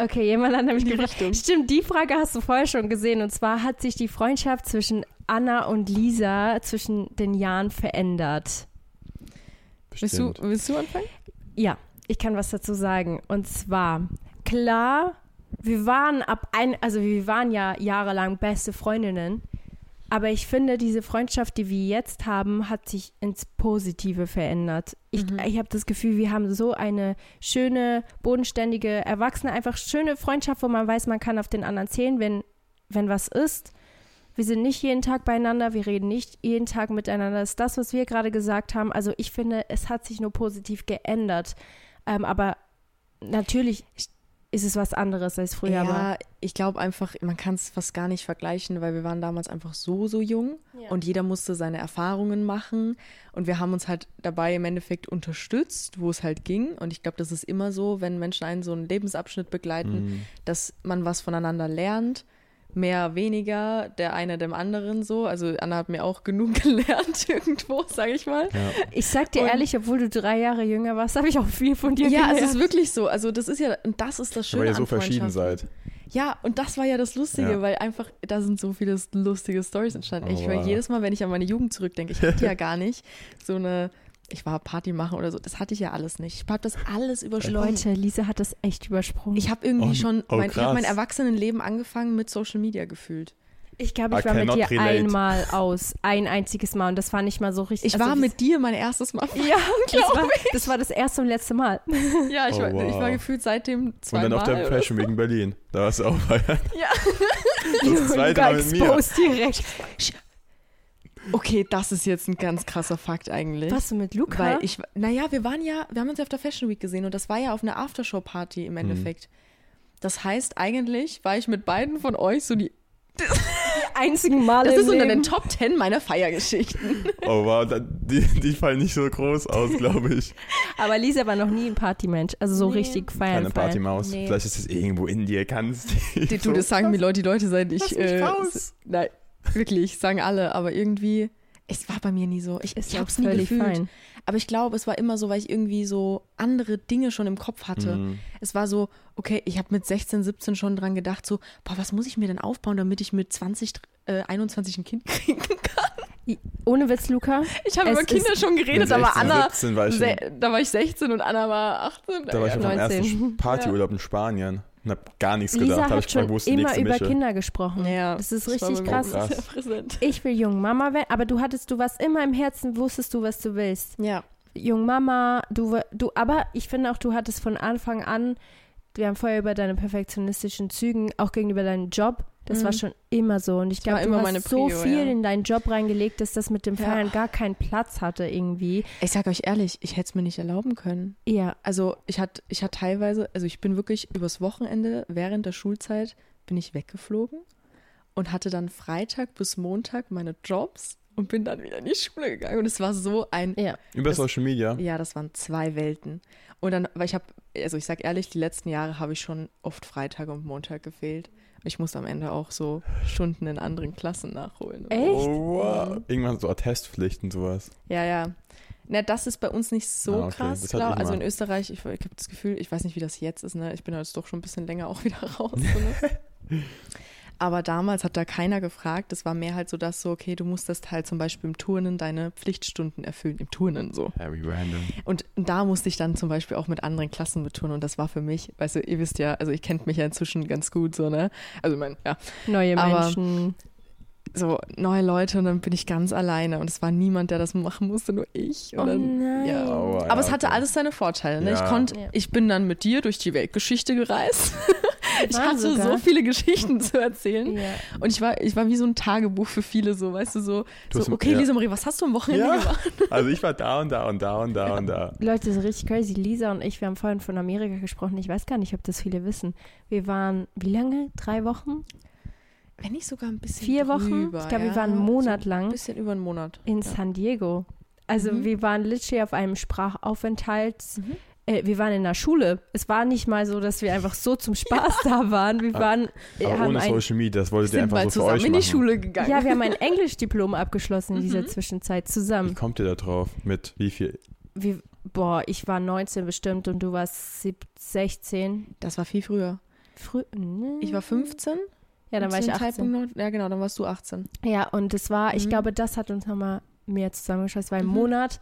Okay, jemand hat nämlich die gefragt. Richtung. Stimmt, die Frage hast du vorher schon gesehen. Und zwar hat sich die Freundschaft zwischen Anna und Lisa zwischen den Jahren verändert. Willst du, willst du anfangen? Ja, ich kann was dazu sagen. Und zwar, klar, wir waren ab ein, also wir waren ja jahrelang beste Freundinnen. Aber ich finde, diese Freundschaft, die wir jetzt haben, hat sich ins Positive verändert. Ich, Mhm. ich habe das Gefühl, wir haben so eine schöne, bodenständige, erwachsene, einfach schöne Freundschaft, wo man weiß, man kann auf den anderen zählen, wenn, wenn was ist. Wir sind nicht jeden Tag beieinander, wir reden nicht jeden Tag miteinander. Das ist das, was wir gerade gesagt haben. Also ich finde, es hat sich nur positiv geändert. Ähm, aber natürlich ist es was anderes als früher. aber ja, ich glaube einfach, man kann es fast gar nicht vergleichen, weil wir waren damals einfach so, so jung Ja. und jeder musste seine Erfahrungen machen und wir haben uns halt dabei im Endeffekt unterstützt, wo es halt ging und ich glaube, das ist immer so, wenn Menschen einen so einen Lebensabschnitt begleiten, Mhm. dass man was voneinander lernt, mehr, weniger, der eine dem anderen so. Also Anna hat mir auch genug gelernt irgendwo, sage ich mal. Ja. ich sag dir Und- ehrlich, obwohl du drei Jahre jünger warst, habe ich auch viel von dir Ja, gelernt. es ist wirklich so. Also das ist ja, und das ist das Schöne Weil ihr so an verschieden seid. Ja, und das war ja das Lustige, Ja. weil einfach, da sind so viele lustige Stories entstanden. Oh, ich höre wow. jedes Mal, wenn ich an meine Jugend zurückdenke, ich hatte ja gar nicht so eine, ich war Party machen oder so, das hatte ich ja alles nicht. Ich habe das alles übersprungen. Leute, Lisa hat das echt übersprungen. Ich habe irgendwie Oh, schon, oh, mein, ich habe mein. Erwachsenenleben angefangen mit Social Media gefühlt. Ich glaube, ich I war mit dir relate. einmal aus. Ein einziges Mal. Und das war nicht mal so richtig. Ich also war mit dir mein erstes Mal. Ja, das war, das war das erste und letzte Mal. Ja, ich, Oh, war, ich wow. war gefühlt seitdem Und zweimal. dann auf der Fashion Week in Berlin. Da warst du auch feiern. Ja. Das zweite Mal mit mir. exposed direkt. Okay, das ist jetzt ein ganz krasser Fakt eigentlich. Warst du mit Luca? Weil ich, naja, wir waren ja, wir haben uns ja auf der Fashion Week gesehen und das war ja auf einer Aftershow-Party Mhm. im Endeffekt. Das heißt, eigentlich war ich mit beiden von euch so die. die einzigen Male Das ist unter den Top 10 meiner Feiergeschichten. Oh wow, da, die, die fallen nicht so groß aus, glaube ich. Aber Lisa war noch nie ein Partymensch. Also so Nee. richtig feiern. Keine feiern. Partymaus. Nee. Vielleicht ist es irgendwo in dir, kannst Die, du, das sagen mir Leute, die Leute, seit ich. Lass mich äh, raus. Nein, wirklich, sagen alle, aber irgendwie. Es war bei mir nie so. Ich, ich ja hab's nie völlig gefühlt. fein. Aber ich glaube, es war immer so, weil ich irgendwie so andere Dinge schon im Kopf hatte. Mhm. Es war so, okay, ich habe mit 16, 17 schon dran gedacht, so, boah, was muss ich mir denn aufbauen, damit ich mit 20, äh, 21 ein Kind kriegen kann? Ohne Witz, Luca. Ich habe Es über Kinder schon geredet, Mit aber 16, Anna, 17 war ich schon, da war ich 16 und Anna war 18. da war ich auf meinem 19. ersten Partyurlaub in Spanien und hab gar nichts gedacht. Lisa Hab hat ich schon die immer über Mische? Kinder gesprochen. Ja, Das ist das richtig mir krass. krass. Ich will jung Mama werden, aber du hattest, du warst immer im Herzen, wusstest du, was du willst. Ja, Jung Mama, du, du, aber ich finde auch, du hattest von Anfang an, wir haben vorher über deine perfektionistischen Zügen, auch gegenüber deinem Job, das Mhm. war schon immer so. Und ich glaube, du immer hast meine so Prio, viel ja. in deinen Job reingelegt, dass das mit dem Ja. Feiern gar keinen Platz hatte irgendwie. ich sag euch ehrlich, ich hätte es mir nicht erlauben können. Ja, Also ich hatte ich hatte teilweise, also ich bin wirklich übers Wochenende während der Schulzeit bin ich weggeflogen und hatte dann Freitag bis Montag meine Jobs und bin dann wieder in die Schule gegangen. Und es war so ein Ja. Über Das- Social Media. Ja, das waren zwei Welten. Und dann, weil ich habe, also ich sag ehrlich, die letzten Jahre habe ich schon oft Freitag und Montag gefehlt. Ich musste am Ende auch so Stunden in anderen Klassen nachholen. Echt? Oh, wow. Irgendwann so Attestpflicht und sowas. Ja, ja. Na, das ist bei uns nicht so Ah, okay. krass, ich Also in Österreich, ich, ich habe das Gefühl, ich weiß nicht, wie das jetzt ist, ne? Ich bin jetzt doch schon ein bisschen länger auch wieder raus. So, ne? Aber damals hat da keiner gefragt. Es war mehr halt so, dass so, okay, du musstest halt zum Beispiel im Turnen deine Pflichtstunden erfüllen. Im Turnen so. Very random. Und da musste ich dann zum Beispiel auch mit anderen Klassen beturnen. Und das war für mich, weißt du, ihr wisst ja, also ihr kennt mich ja inzwischen ganz gut so, ne? Also ich meine, ja, Neue Aber- Menschen. So neue Leute und dann bin ich ganz alleine. Und es war niemand, der das machen musste, nur ich. Und Oh dann, nein. ja. Oh, ja, Aber es hatte okay. alles seine Vorteile. Ne? Ich Ja. konnte, Ja. ich bin dann mit dir durch die Weltgeschichte gereist. ich hatte sogar. so viele Geschichten zu erzählen. Ja. Und ich war, ich war wie so ein Tagebuch für viele, so, weißt du, so, Du so okay, ja. Lisa Marie, was hast du am Wochenende Ja. gemacht? Also ich war da und da und da und da und da. Leute, das ist richtig crazy. Lisa und ich, wir haben vorhin von Amerika gesprochen. Ich weiß gar nicht, ob das viele wissen. Wir waren, wie lange? Drei Wochen? Wenn nicht sogar ein bisschen Vier Wochen? drüber, Ich glaube, wir ja. waren einen Monat so lang. Ein bisschen über einen Monat. in ja. San Diego. Also Mhm. wir waren literally auf einem Sprachaufenthalt. Mhm. Äh, wir waren in der Schule. Es war nicht mal so, dass wir einfach so zum Spaß da waren. Wir waren, wir Aber haben ohne ein, Social Media, das wolltet ihr einfach mal so für euch in die machen. Schule gegangen. ja, wir haben ein Englischdiplom abgeschlossen in dieser Mhm. Zwischenzeit Wie zusammen. kommt ihr da drauf? Mit wie viel? Wie, boah, ich war 19 bestimmt und du warst sieb- 16. Das war viel früher. Früh, ne? Ich war 15. Ja, dann war ich dem 18. Zeitpunkt noch, ja, genau, dann warst du 18. Ja, und das war, ich Mhm. glaube, das hat uns nochmal mehr zusammengeschlossen. Es war ein Mhm. Monat.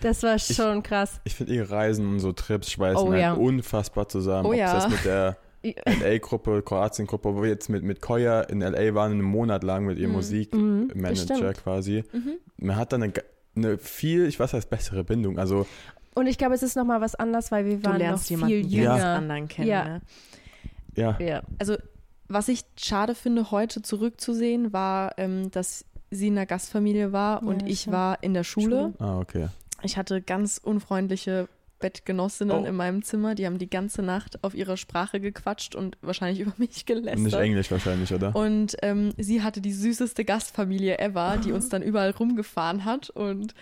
Das war schon krass. Ich finde ihre Reisen und so Trips schweißen Oh, halt ja. unfassbar zusammen. Oh, Ob ja. das mit der LA-Gruppe, Kroatien-Gruppe, wo wir jetzt mit, mit Koya in LA waren, einen Monat lang mit ihrem Mhm. Musikmanager Mhm, quasi. Mhm. Man hat dann eine, eine viel, ich weiß heißt bessere Bindung. Also Und ich glaube, es ist nochmal was anderes, weil wir Du waren noch viel jemanden jünger. ganz anderen kennen. Ja. Ne? ja, Ja. Also, was ich schade finde, heute zurückzusehen, war, ähm, dass sie in einer Gastfamilie war Ja, und ich stimmt. war in der Schule. Schule. ah, okay. Ich hatte ganz unfreundliche Bettgenossinnen Oh. in meinem Zimmer. Die haben die ganze Nacht auf ihrer Sprache gequatscht und wahrscheinlich über mich Nicht gelästert. Englisch wahrscheinlich, oder? Und ähm, sie hatte die süßeste Gastfamilie ever, die uns dann überall rumgefahren hat. Und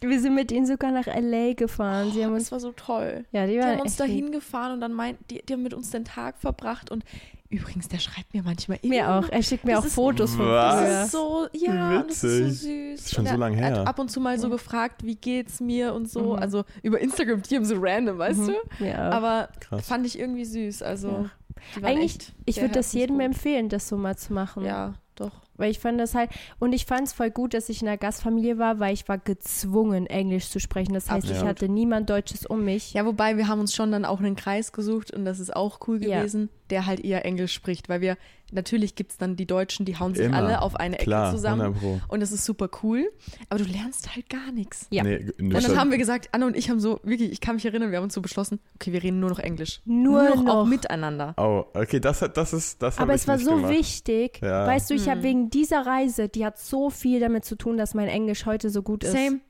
Wir sind mit ihnen sogar nach L.A. gefahren. Sie haben oh, uns, das war so toll. ja, die Die haben uns dahin gefahren und dann meint, die, die haben mit uns den Tag verbracht. Und übrigens, der schreibt mir manchmal lieb. Mir auch. Er schickt mir Das auch ist- Fotos von Was? Das ist so, ja, und das ist so Witzig. süß. Das ist schon Und so er- lange Er her. hat ab und zu mal so Ja. gefragt, wie geht's mir und so. Mhm. Also über Instagram, die haben so random, weißt Mhm. du? Auch. Aber Krass. fand ich irgendwie süß. Also, Ja. die waren Eigentlich, echt ich würde das jedem empfehlen, das so mal zu machen. Ja, doch. Weil ich fand das halt, und ich fand es voll gut, dass ich in einer Gastfamilie war, weil ich war gezwungen, Englisch zu sprechen. Das heißt, ich Absolut. hatte niemand Deutsches um mich. Ja, wobei wir haben uns schon dann auch einen Kreis gesucht und das ist auch cool Ja. gewesen, der halt eher Englisch spricht, weil wir, natürlich gibt es dann die Deutschen, die hauen sich Immer. alle auf eine Ecke Klar, zusammen 100 Pro. und das ist super cool, aber du lernst halt gar nichts. Ja. Nee, Und dann haben wir gesagt, Anne und ich haben so, wirklich, ich kann mich erinnern, wir haben uns so beschlossen, okay, wir reden nur noch Englisch. Nur noch, noch. auch miteinander. Oh, okay, das, hat- das ist, das Aber habe es war nicht so gemacht. wichtig. Ja. Weißt du, ich habe Mhm. wegen dieser Reise, die hat so viel damit zu tun, dass mein Englisch heute so gut ist. Same.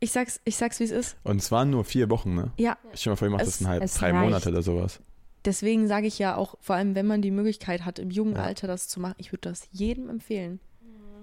Ich sag's, ich sag's, wie es ist. Und es waren nur vier Wochen, ne? Ja, Ich stell mal vor, ihr macht Es- das ein halb, drei reicht. Monate oder sowas. Deswegen sage ich ja auch, vor allem wenn man die Möglichkeit hat, im jungen Ja. Alter das zu machen, ich würde das jedem empfehlen.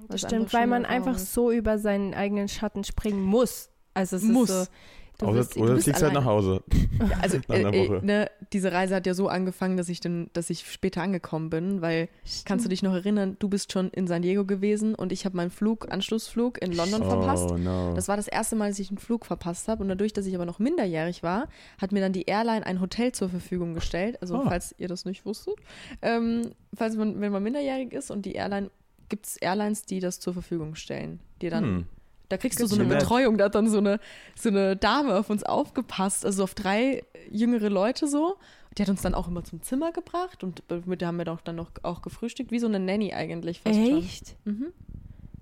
Das Was stimmt, weil man einfach ist. so über seinen eigenen Schatten springen muss. Also es Muss. ist so. Du Oder, bist, oder du fliegst halt nach Hause. Ja, also äh, äh, Woche. ne, diese Reise hat ja so angefangen, dass ich dann, dass ich später angekommen bin, weil kannst du dich noch erinnern, du bist schon in San Diego gewesen und ich habe meinen Flug, Anschlussflug in London verpasst. Oh no. Das war das erste Mal, dass ich einen Flug verpasst habe. Und dadurch, dass ich aber noch minderjährig war, hat mir dann die Airline ein Hotel zur Verfügung gestellt. Also, Oh. falls ihr das nicht wusstet. Ähm, falls man, wenn man minderjährig ist und die Airline, gibt es Airlines, die das zur Verfügung stellen. Die dann, Hm. Da kriegst du so eine. Betreuung. Da hat dann so eine, so eine Dame auf uns aufgepasst. Also auf drei jüngere Leute so. Die hat uns dann auch immer zum Zimmer gebracht und mit der haben wir doch dann noch auch gefrühstückt. Wie so eine Nanny eigentlich fast Echt? Mhm.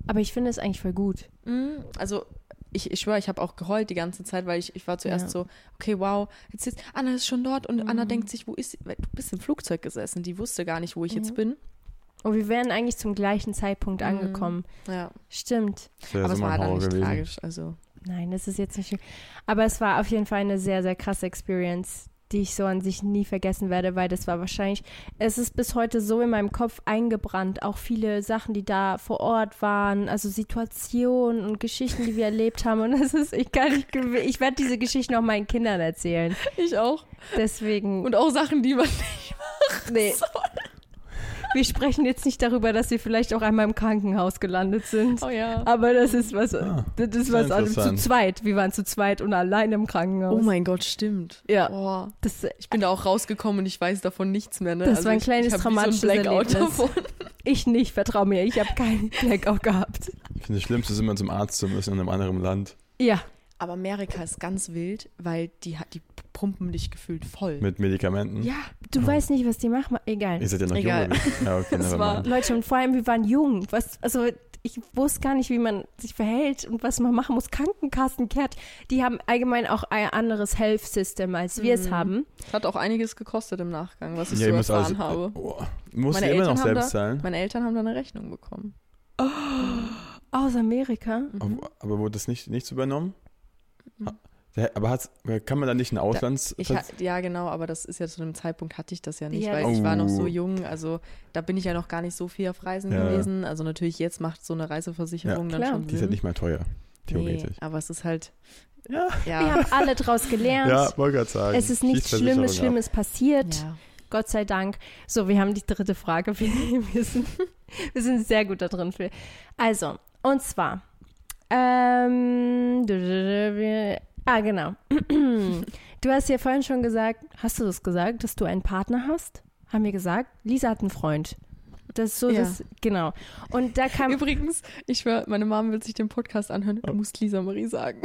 Aber ich finde es eigentlich voll gut. Mm, Also ich, ich schwöre, ich habe auch geheult die ganze Zeit, weil ich, ich war zuerst Ja. so, okay, wow, jetzt ist Anna ist schon dort und Anna Mhm. denkt sich, wo ist sie? Weil Du bist im Flugzeug gesessen, die wusste gar nicht, wo ich jetzt bin. Und wir wären eigentlich zum gleichen Zeitpunkt Mhm. angekommen. Ja, Stimmt. Aber es war dann nicht gewesen. tragisch. Also Nein, das ist jetzt nicht schlimm. Aber es war auf jeden Fall eine sehr, sehr krasse Experience. die ich so an sich nie vergessen werde, weil das war wahrscheinlich, es ist bis heute so in meinem Kopf eingebrannt. Auch viele Sachen, die da vor Ort waren, also Situationen und Geschichten, die wir erlebt haben. Und es ist, ich kann nicht, ich werde diese Geschichten auch meinen Kindern erzählen. Ich auch. Deswegen, Und auch Sachen, die man nicht nee, soll. Wir sprechen jetzt nicht darüber, dass wir vielleicht auch einmal im Krankenhaus gelandet sind. Oh ja. Aber das ist was, Ah, das ist was anderes. zu interessant. zweit. Wir waren zu zweit und allein im Krankenhaus. Oh mein Gott, stimmt. Ja. Oh. Das, Ich bin da auch rausgekommen und ich weiß davon nichts mehr. Ne? Das war ein ich, kleines ich traumatisches so ein Blackout Erlebnis. davon. ich nicht, vertrau mir. Ich habe keinen Blackout gehabt. Ich finde, das Schlimmste ist immer zum Arzt zu müssen in einem anderen Land. Ja, Aber Amerika ist ganz wild, weil die, hat- die pumpen dich gefühlt voll. Mit Medikamenten. ja, du Oh. weißt nicht, was die machen. Egal. Ihr seid ja noch Egal. jung. Ja, okay, Das war-. Leute, und vor allem, wir waren jung. Was, also, ich wusste gar nicht, wie man sich verhält und was man machen muss. Krankenkassen, kehrt. Die haben allgemein auch ein anderes Health System, als wir es Mhm. haben. hat auch einiges gekostet im Nachgang, was ich Ja, so erfahren alles, habe. Oh, Meine ihr immer noch Eltern haben selbst da- zahlen? Meine Eltern haben da eine Rechnung bekommen. Aus Amerika. Mhm. Aber, aber wurde das nicht, nichts übernommen? Mhm. Aber hat's, kann man da nicht ein Auslands... Ich ha ja, genau, aber das ist ja zu einem Zeitpunkt hatte ich das ja nicht, Ja, weil das- ich war noch so Oh. jung. Also da bin ich ja noch gar nicht so viel auf Reisen Ja. gewesen. Also natürlich jetzt macht so eine Reiseversicherung Ja, dann klar. schon Die ist ja nicht mal teuer, nee, theoretisch. aber es ist halt, Ja, Wir haben alle draus gelernt. ja wollte gerade sagen. es ist nichts Schlimmes. Schlimmes passiert. ja. Gott sei Dank. So, wir haben die dritte Frage. Wir, wir, sind, wir sind sehr gut da drin. Phil. Also, und zwar. Ähm, ah, genau. Du hast ja vorhin schon gesagt, hast du das gesagt, dass du einen Partner hast? Haben wir gesagt? Lisa hat einen Freund. Das ist so, Ja. das, genau. Und da kam, Übrigens, ich schwör, meine Mom will sich den Podcast anhören. Du musst Lisa Marie sagen.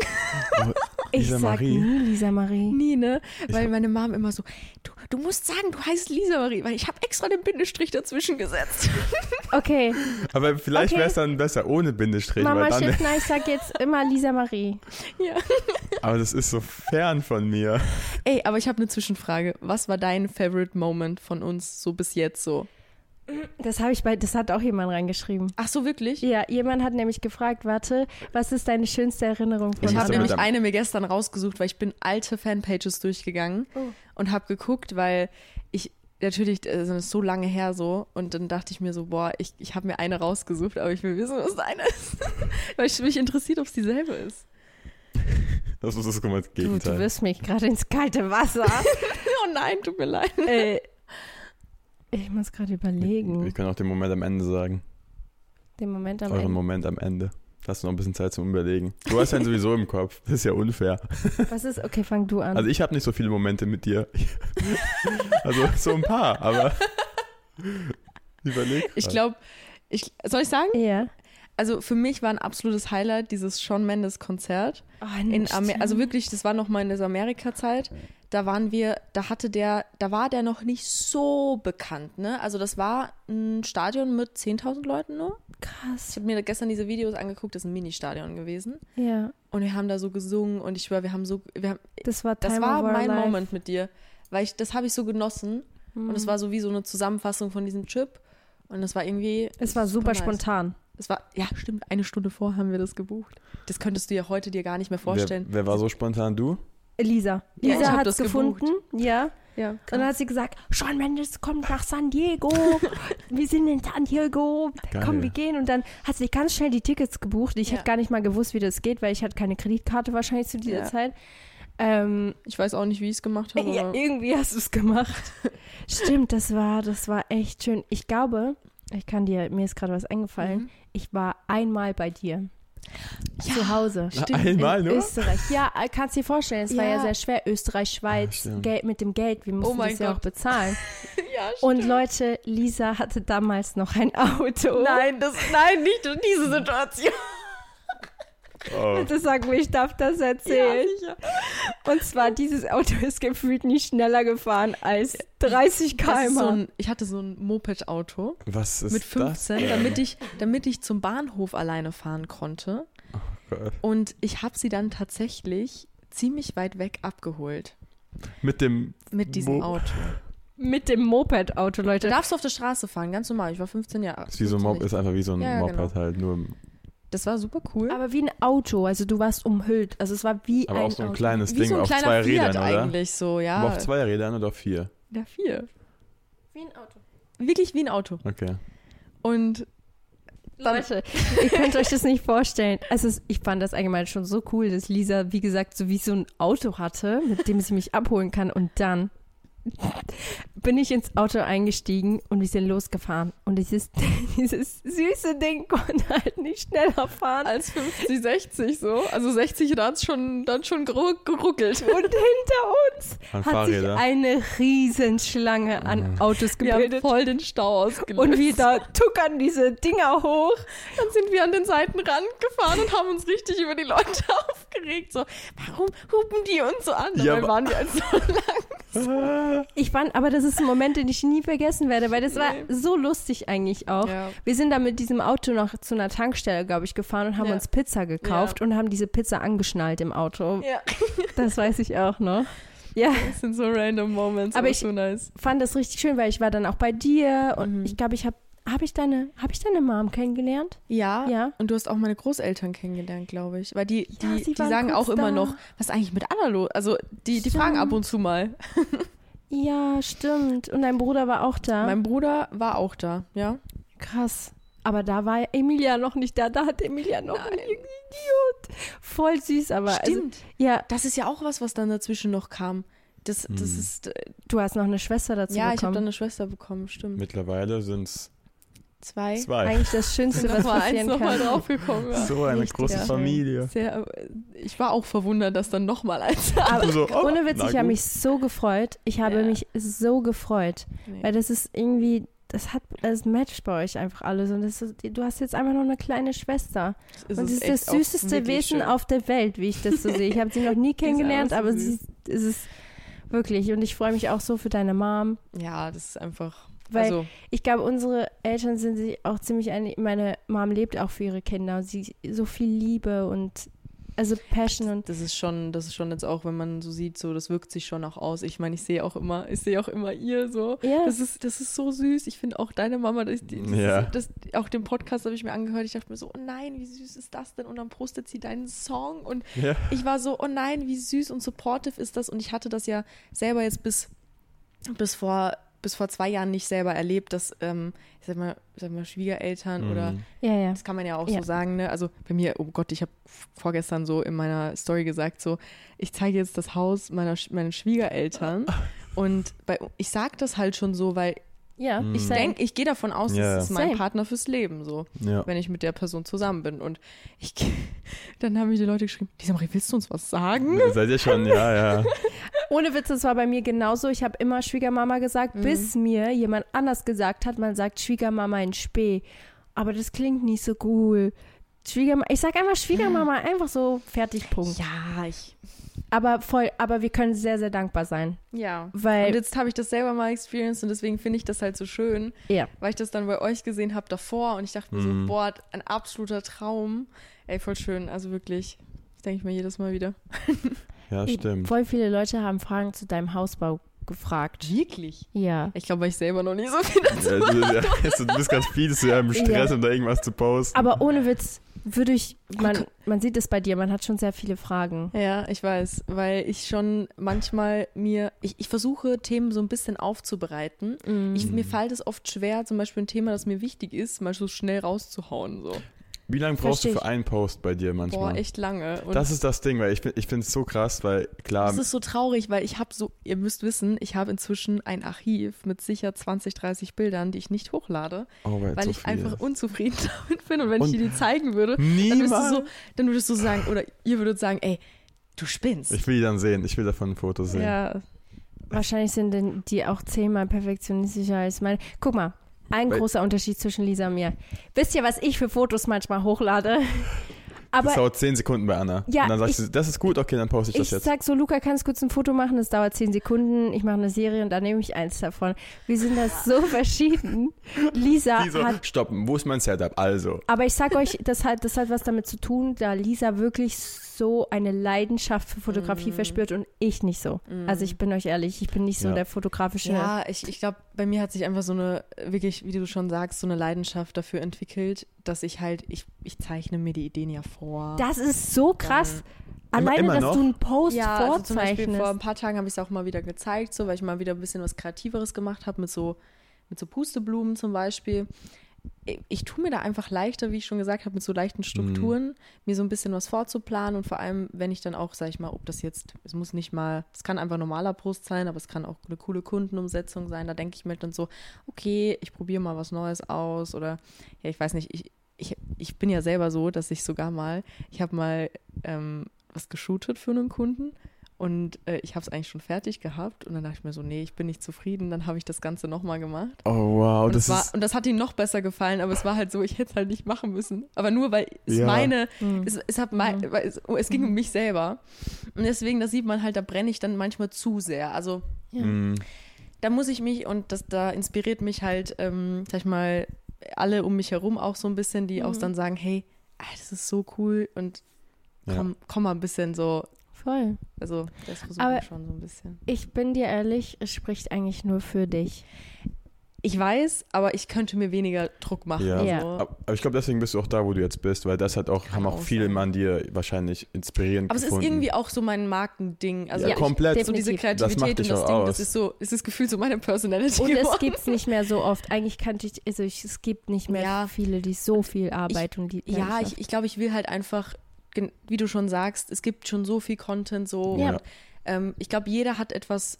ich Lisa sag Marie. nie Lisa Marie. Nie, ne? Ich Weil meine Mom immer so, du, du musst sagen, du heißt Lisa Marie, weil ich habe extra den Bindestrich dazwischen gesetzt. Okay, Aber vielleicht Okay. wäre es dann besser ohne Bindestrich, Mama weil dann, Schiffner, ich sag jetzt immer Lisa Marie. ja. aber das ist so fern von mir. Ey, aber ich habe eine Zwischenfrage. Was war dein Favorite Moment von uns so bis jetzt so? Das habe ich bei, das hat auch jemand reingeschrieben. Ach so, wirklich? Ja, jemand hat nämlich gefragt, warte, was ist deine schönste Erinnerung von Ich habe nämlich eine mir gestern rausgesucht, weil ich bin alte Fanpages durchgegangen Oh. und habe geguckt, weil ich natürlich, äh, das ist so lange her so und dann dachte ich mir so, boah, ich, ich habe mir eine rausgesucht, aber ich will wissen, was deine ist. weil ich mich interessiert, ob es dieselbe ist. Das ist das das Du, du Gegenteil. wirst mich gerade ins kalte Wasser. Oh nein, tut mir leid. äh, ich muss gerade Wir überlegen. können auch den Moment am Ende sagen. Den Moment am Euren Ende. Moment am Ende. Hast du noch ein bisschen Zeit zum Überlegen. Du hast ja einen sowieso im Kopf. Das ist ja unfair. Was ist? Okay, fang du an. Also ich habe nicht so viele Momente mit dir. also so ein paar, aber überleg. Ich glaube, ich, soll ich sagen? ja. Also für mich war ein absolutes Highlight dieses Shawn Mendes Konzert. Oh, In. Amer also wirklich, das war noch mal in dieser Amerika-Zeit. Da waren wir, da hatte der, da war der noch nicht so bekannt, ne? Also das war ein Stadion mit 10.000 Leuten nur. Ich krass. habe mir gestern diese Videos angeguckt, das ist ein Mini-Stadion gewesen. Ja, Und wir haben da so gesungen und ich schwör, wir haben so, wir haben, das war das war mein life. Moment mit dir. Weil ich, das habe ich so genossen. Und es war so wie so eine Zusammenfassung von diesem Trip. Und das war irgendwie. Es war super nice. spontan. Es war, ja, stimmt, eine Stunde vor haben wir das gebucht. Das könntest du dir heute dir gar nicht mehr vorstellen. Wer, wer war so spontan? Du? Lisa. Ja, Lisa hab hat es das gebucht. gefunden. Ja. Ja, Und dann hat sie gesagt, Sean Mendes kommt nach San Diego. wir sind in San Diego. Geil. Komm, wir gehen. Und dann hat sie ganz schnell die Tickets gebucht. Ich Ja. hätte gar nicht mal gewusst, wie das geht, weil ich hatte keine Kreditkarte wahrscheinlich zu dieser Ja. Zeit. Ähm, Ich weiß auch nicht, wie ich es gemacht habe. ja, aber- irgendwie hast du es gemacht. Stimmt, das war, das war echt schön. Ich glaube, ich kann dir, mir ist gerade was eingefallen. Mhm. Ich war einmal bei dir. Ja, zu Hause. Stimmt. Einmal in nur? Österreich. Ja, äh, kannst dir vorstellen, es war ja Ja. sehr schwer. Österreich, Schweiz, stimmt. Geld mit dem Geld. Wir mussten Oh das ja auch Gott. bezahlen. Ja, Und Leute, Lisa hatte damals noch ein Auto. Nein, das, nein, nicht diese Situation. Oh. Bitte sag mir, ich darf das erzählen. Und zwar, dieses Auto ist gefühlt nicht schneller gefahren als 30 Das ist so km/h. ein, ich hatte so ein Moped-Auto Was ist mit das? 15, denn? damit ich, damit ich zum Bahnhof alleine fahren konnte. Gott. Und ich habe sie dann tatsächlich ziemlich weit weg abgeholt Mit dem mit diesem Mo- Auto. Mit dem Moped-Auto, Da Leute. darfst du auf der Straße fahren, ganz normal. Ich war 15 Jahre alt. ist wie so ein Mob, ist einfach wie so ein Ja, ja, Moped genau. halt, nur Das war super cool. Aber wie ein Auto, also du warst umhüllt. Also es war wie Aber ein auch so ein Auto. kleines Wie Ding so ein auf zwei Fiat Rädern, oder? eigentlich so, ja. Aber auf zwei Rädern oder auf vier? Ja, vier. Wie ein Auto. Wirklich wie ein Auto. Okay. Und Leute, ihr könnt euch das nicht vorstellen. Also ich fand das allgemein schon so cool, dass Lisa, wie gesagt, so wie so ein Auto hatte, mit dem sie mich abholen kann. Und dann bin ich ins Auto eingestiegen und wir sind losgefahren. Und dieses, dieses süße Ding konnte halt nicht schneller fahren. als 50, 60 so. Also 60 da hat's schon dann schon geruck- geruckelt. Und hinter uns An hat sich Fahrräder. eine Riesenschlange an Autos Wir haben gebildet. voll den Stau ausgelöst. Und wir da tuckern diese Dinger hoch. Dann sind wir an den Seitenrand gefahren und haben uns richtig über die Leute aufgeregt. So, warum hupen die uns so an? Dabei Ja, waren die halt so lang. Ich fand, aber das ist ein Moment, den ich nie vergessen werde, weil das war Nee. so lustig eigentlich auch. Ja. Wir sind da mit diesem Auto noch zu einer Tankstelle, glaube ich, gefahren und haben Ja. uns Pizza gekauft und haben diese Pizza angeschnallt im Auto. ja. Das weiß ich auch noch. Ja, Das sind so random Moments, Aber ich- so nice. fand das richtig schön, weil ich war dann auch bei dir und Mhm. ich glaube, ich habe habe ich deine habe ich deine Mom kennengelernt? Ja. Ja. Und du hast auch meine Großeltern kennengelernt, glaube ich. Weil die, Ja, die, die sagen auch immer da. noch, was ist eigentlich mit Anna los? Also die, die Stimmt. fragen ab und zu mal. Ja, stimmt. Und dein Bruder war auch da. Mein Bruder war auch da, ja. Krass. Aber da war Emilia noch nicht da. Da hat Emilia noch Nein. einen Idiot. Voll süß, aber also, Stimmt. ja, Das ist ja auch was, was dann dazwischen noch kam. Das, das Hm. ist, äh, du hast noch eine Schwester dazu ja, ich habe bekommen. dann eine Schwester bekommen, stimmt. Mittlerweile sind es Zwei. zwei. Eigentlich das Schönste, was eins passieren nochmal kann. draufgekommen. Ja. So eine Richtig große schön. Familie. Sehr, äh, ich war auch verwundert, dass dann nochmal eins. Aber so, oh, ohne Witz, ich habe mich so gefreut. Ich habe Ja. mich so gefreut. Nee. Weil das ist irgendwie, das hat, das matcht bei euch einfach alles. Und das ist, du hast jetzt einfach noch eine kleine Schwester. Es und sie ist das süßeste Wesen schön. auf der Welt, wie ich das so sehe. Ich habe sie noch nie kennengelernt, so aber sie süß. ist es wirklich. Und ich freue mich auch so für deine Mom. Ja, das ist einfach. Weil also, ich glaube, unsere Eltern sind sich auch ziemlich einig. Meine Mom lebt auch für ihre Kinder. Sie so viel Liebe und also Passion und das ist schon, das ist schon jetzt auch, wenn man so sieht, so, das wirkt sich schon auch aus. Ich meine, ich sehe auch immer, ich sehe auch immer ihr so. ja. Das ist, das ist so süß. Ich finde auch deine Mama, das, das, Ja. das, auch den Podcast habe ich mir angehört. Ich dachte mir so, oh nein, wie süß ist das denn? Und dann postet sie deinen Song. Und Ja. ich war so, oh nein, wie süß und supportive ist das. Und ich hatte das ja selber jetzt bis, bis vor bis vor zwei Jahren nicht selber erlebt, dass, ähm, ich sag mal, sag mal Schwiegereltern oder Mhm. ja, ja. das kann man ja auch Ja. so sagen, ne? Also bei mir, oh Gott, ich habe vorgestern so in meiner Story gesagt, so, ich zeige jetzt das Haus meiner meinen Schwiegereltern und bei, ich sag das halt schon so, weil Ja, Mhm. ich same. denke, ich gehe davon aus, Ja. das ist mein Same. Partner fürs Leben, so, Ja. wenn ich mit der Person zusammen bin. Und ich, dann haben mir die Leute geschrieben, Lisa Marie, willst du uns was sagen? Seid ihr schon, ja, ja. Ohne Witz, das war bei mir genauso. Ich habe immer Schwiegermama gesagt, Mhm. bis mir jemand anders gesagt hat, man sagt Schwiegermama in Spee. Aber das klingt nicht so cool. Schwiegermama, ich sag einfach Schwiegermama, einfach so fertig, Punkt. Ja, ich, Aber voll, aber wir können sehr, sehr dankbar sein. ja. Weil, Und jetzt habe ich das selber mal experienced und deswegen finde ich das halt so schön, ja, weil ich das dann bei euch gesehen habe davor und ich dachte mir Mhm. so, boah, ein absoluter Traum. Ey, voll schön, also wirklich. Das denke ich mir jedes Mal wieder. Ja, stimmt. voll viele Leute haben Fragen zu deinem Hausbau gefragt. Wirklich? Ja. Ich glaube, weil ich selber noch nie so viel dazu. Ja, du, ja, also, du bist ganz viel zu im Stress, Ja. um da irgendwas zu posten. Aber ohne Witz, würde ich, man, man sieht es bei dir, man hat schon sehr viele Fragen. Ja, ich weiß, weil ich schon manchmal mir, ich, ich versuche Themen so ein bisschen aufzubereiten. Mhm. Ich, mir fällt es oft schwer, zum Beispiel ein Thema, das mir wichtig ist, mal so schnell rauszuhauen. So. Wie lange brauchst du für einen Post bei dir manchmal? Boah, echt lange. Und das ist das Ding, weil ich, bin- ich finde es so krass, weil klar, Das ist so traurig, weil ich habe so, ihr müsst wissen, ich habe inzwischen ein Archiv mit sicher 20, 30 Bildern, die ich nicht hochlade, oh, weil, weil so ich einfach ist. unzufrieden damit bin. Und wenn Und ich dir die zeigen würde, dann würdest, du so, dann würdest du sagen, oder ihr würdet sagen, ey, du spinnst. Ich will die dann sehen. Ich will davon ein Foto sehen. ja, Wahrscheinlich sind denn die auch zehnmal perfektionistischer als meine. Guck mal, ein Weil- großer Unterschied zwischen Lisa und mir. Wisst ihr, was ich für Fotos manchmal hochlade? das Aber dauert 10 Sekunden bei Anna. Ja, Und dann sagst ich- du, das ist gut, okay, dann poste ich, ich das jetzt. sag so, Luca, kannst kurz ein Foto machen? Das dauert zehn Sekunden. Ich mache eine Serie und dann nehme ich eins davon. Wir sind das so verschieden. Lisa so, hat stopp, wo ist mein Setup? Also. Aber ich sag euch, das hat, das hat was damit zu tun, da Lisa wirklich so eine Leidenschaft für Fotografie Mm. verspürt und ich nicht so. Also ich bin euch ehrlich, ich bin nicht so Ja. der fotografische. Ja, ich, ich glaube, bei mir hat sich einfach so eine, wirklich, wie du schon sagst, so eine Leidenschaft dafür entwickelt, dass ich halt, ich, ich zeichne mir die Ideen ja vor. Das ist so krass. Alleine, immer dass noch? du einen Post ja, also zum Beispiel vorzeichnest. vor ein paar Tagen habe ich es auch mal wieder gezeigt, so, weil ich mal wieder ein bisschen was Kreativeres gemacht habe mit so, mit so Pusteblumen zum Beispiel. Ich, tue mir da einfach leichter, wie ich schon gesagt habe, mit so leichten Strukturen, mir so ein bisschen was vorzuplanen und vor allem, wenn ich dann auch, sag ich mal, ob das jetzt, es muss nicht mal, es kann einfach normaler Brust sein, aber es kann auch eine coole Kundenumsetzung sein. Da denke ich mir dann so, okay, ich probiere mal was Neues aus oder ja, ich weiß nicht, ich, ich, ich bin ja selber so, dass ich sogar mal, ich habe mal ähm, was geshootet für einen Kunden und äh, ich habe es eigentlich schon fertig gehabt und dann dachte ich mir so, nee, ich bin nicht zufrieden, dann habe ich das Ganze nochmal gemacht. Oh, wow. Und Das war, ist, und das hat ihm noch besser gefallen, aber es war halt so, ich hätte es halt nicht machen müssen. Aber nur, weil es Ja. meine, Mhm. es, es, hat mein, weil es, oh, es ging um mich selber. Und deswegen, das sieht man halt, da brenne ich dann manchmal zu sehr. Also Ja. mm, da muss ich mich und das, da inspiriert mich halt, ähm, sag ich mal, alle um mich herum auch so ein bisschen, die auch Mhm. dann sagen, hey, ah, das ist so cool und Ja. komm, komm mal ein bisschen so, Voll. also das versuche Aber- ich schon so ein bisschen. Ich bin dir ehrlich, es spricht eigentlich nur für dich. Ich weiß, aber ich könnte mir weniger Druck machen. Ja. Ja. So. aber ich glaube, deswegen bist du auch da, wo du jetzt bist, weil das hat auch, haben auch auch viele sein. an dir wahrscheinlich inspirierend Aber es gefunden. ist irgendwie auch so mein Markending. Also ja, ich, komplett. so diese definitiv. Das macht Kreativität und dich das auch Ding, aus. das ist so, es ist gefühlt so meine Personality. Und es gibt es nicht mehr so oft. Eigentlich kannte ich, also ich, es gibt nicht mehr Ja. viele, die so viel Arbeit und die. Ja, ich, ich glaube, ich will halt einfach, wie du schon sagst, es gibt schon so viel Content so. Ja. Und, ähm, ich glaube, jeder hat etwas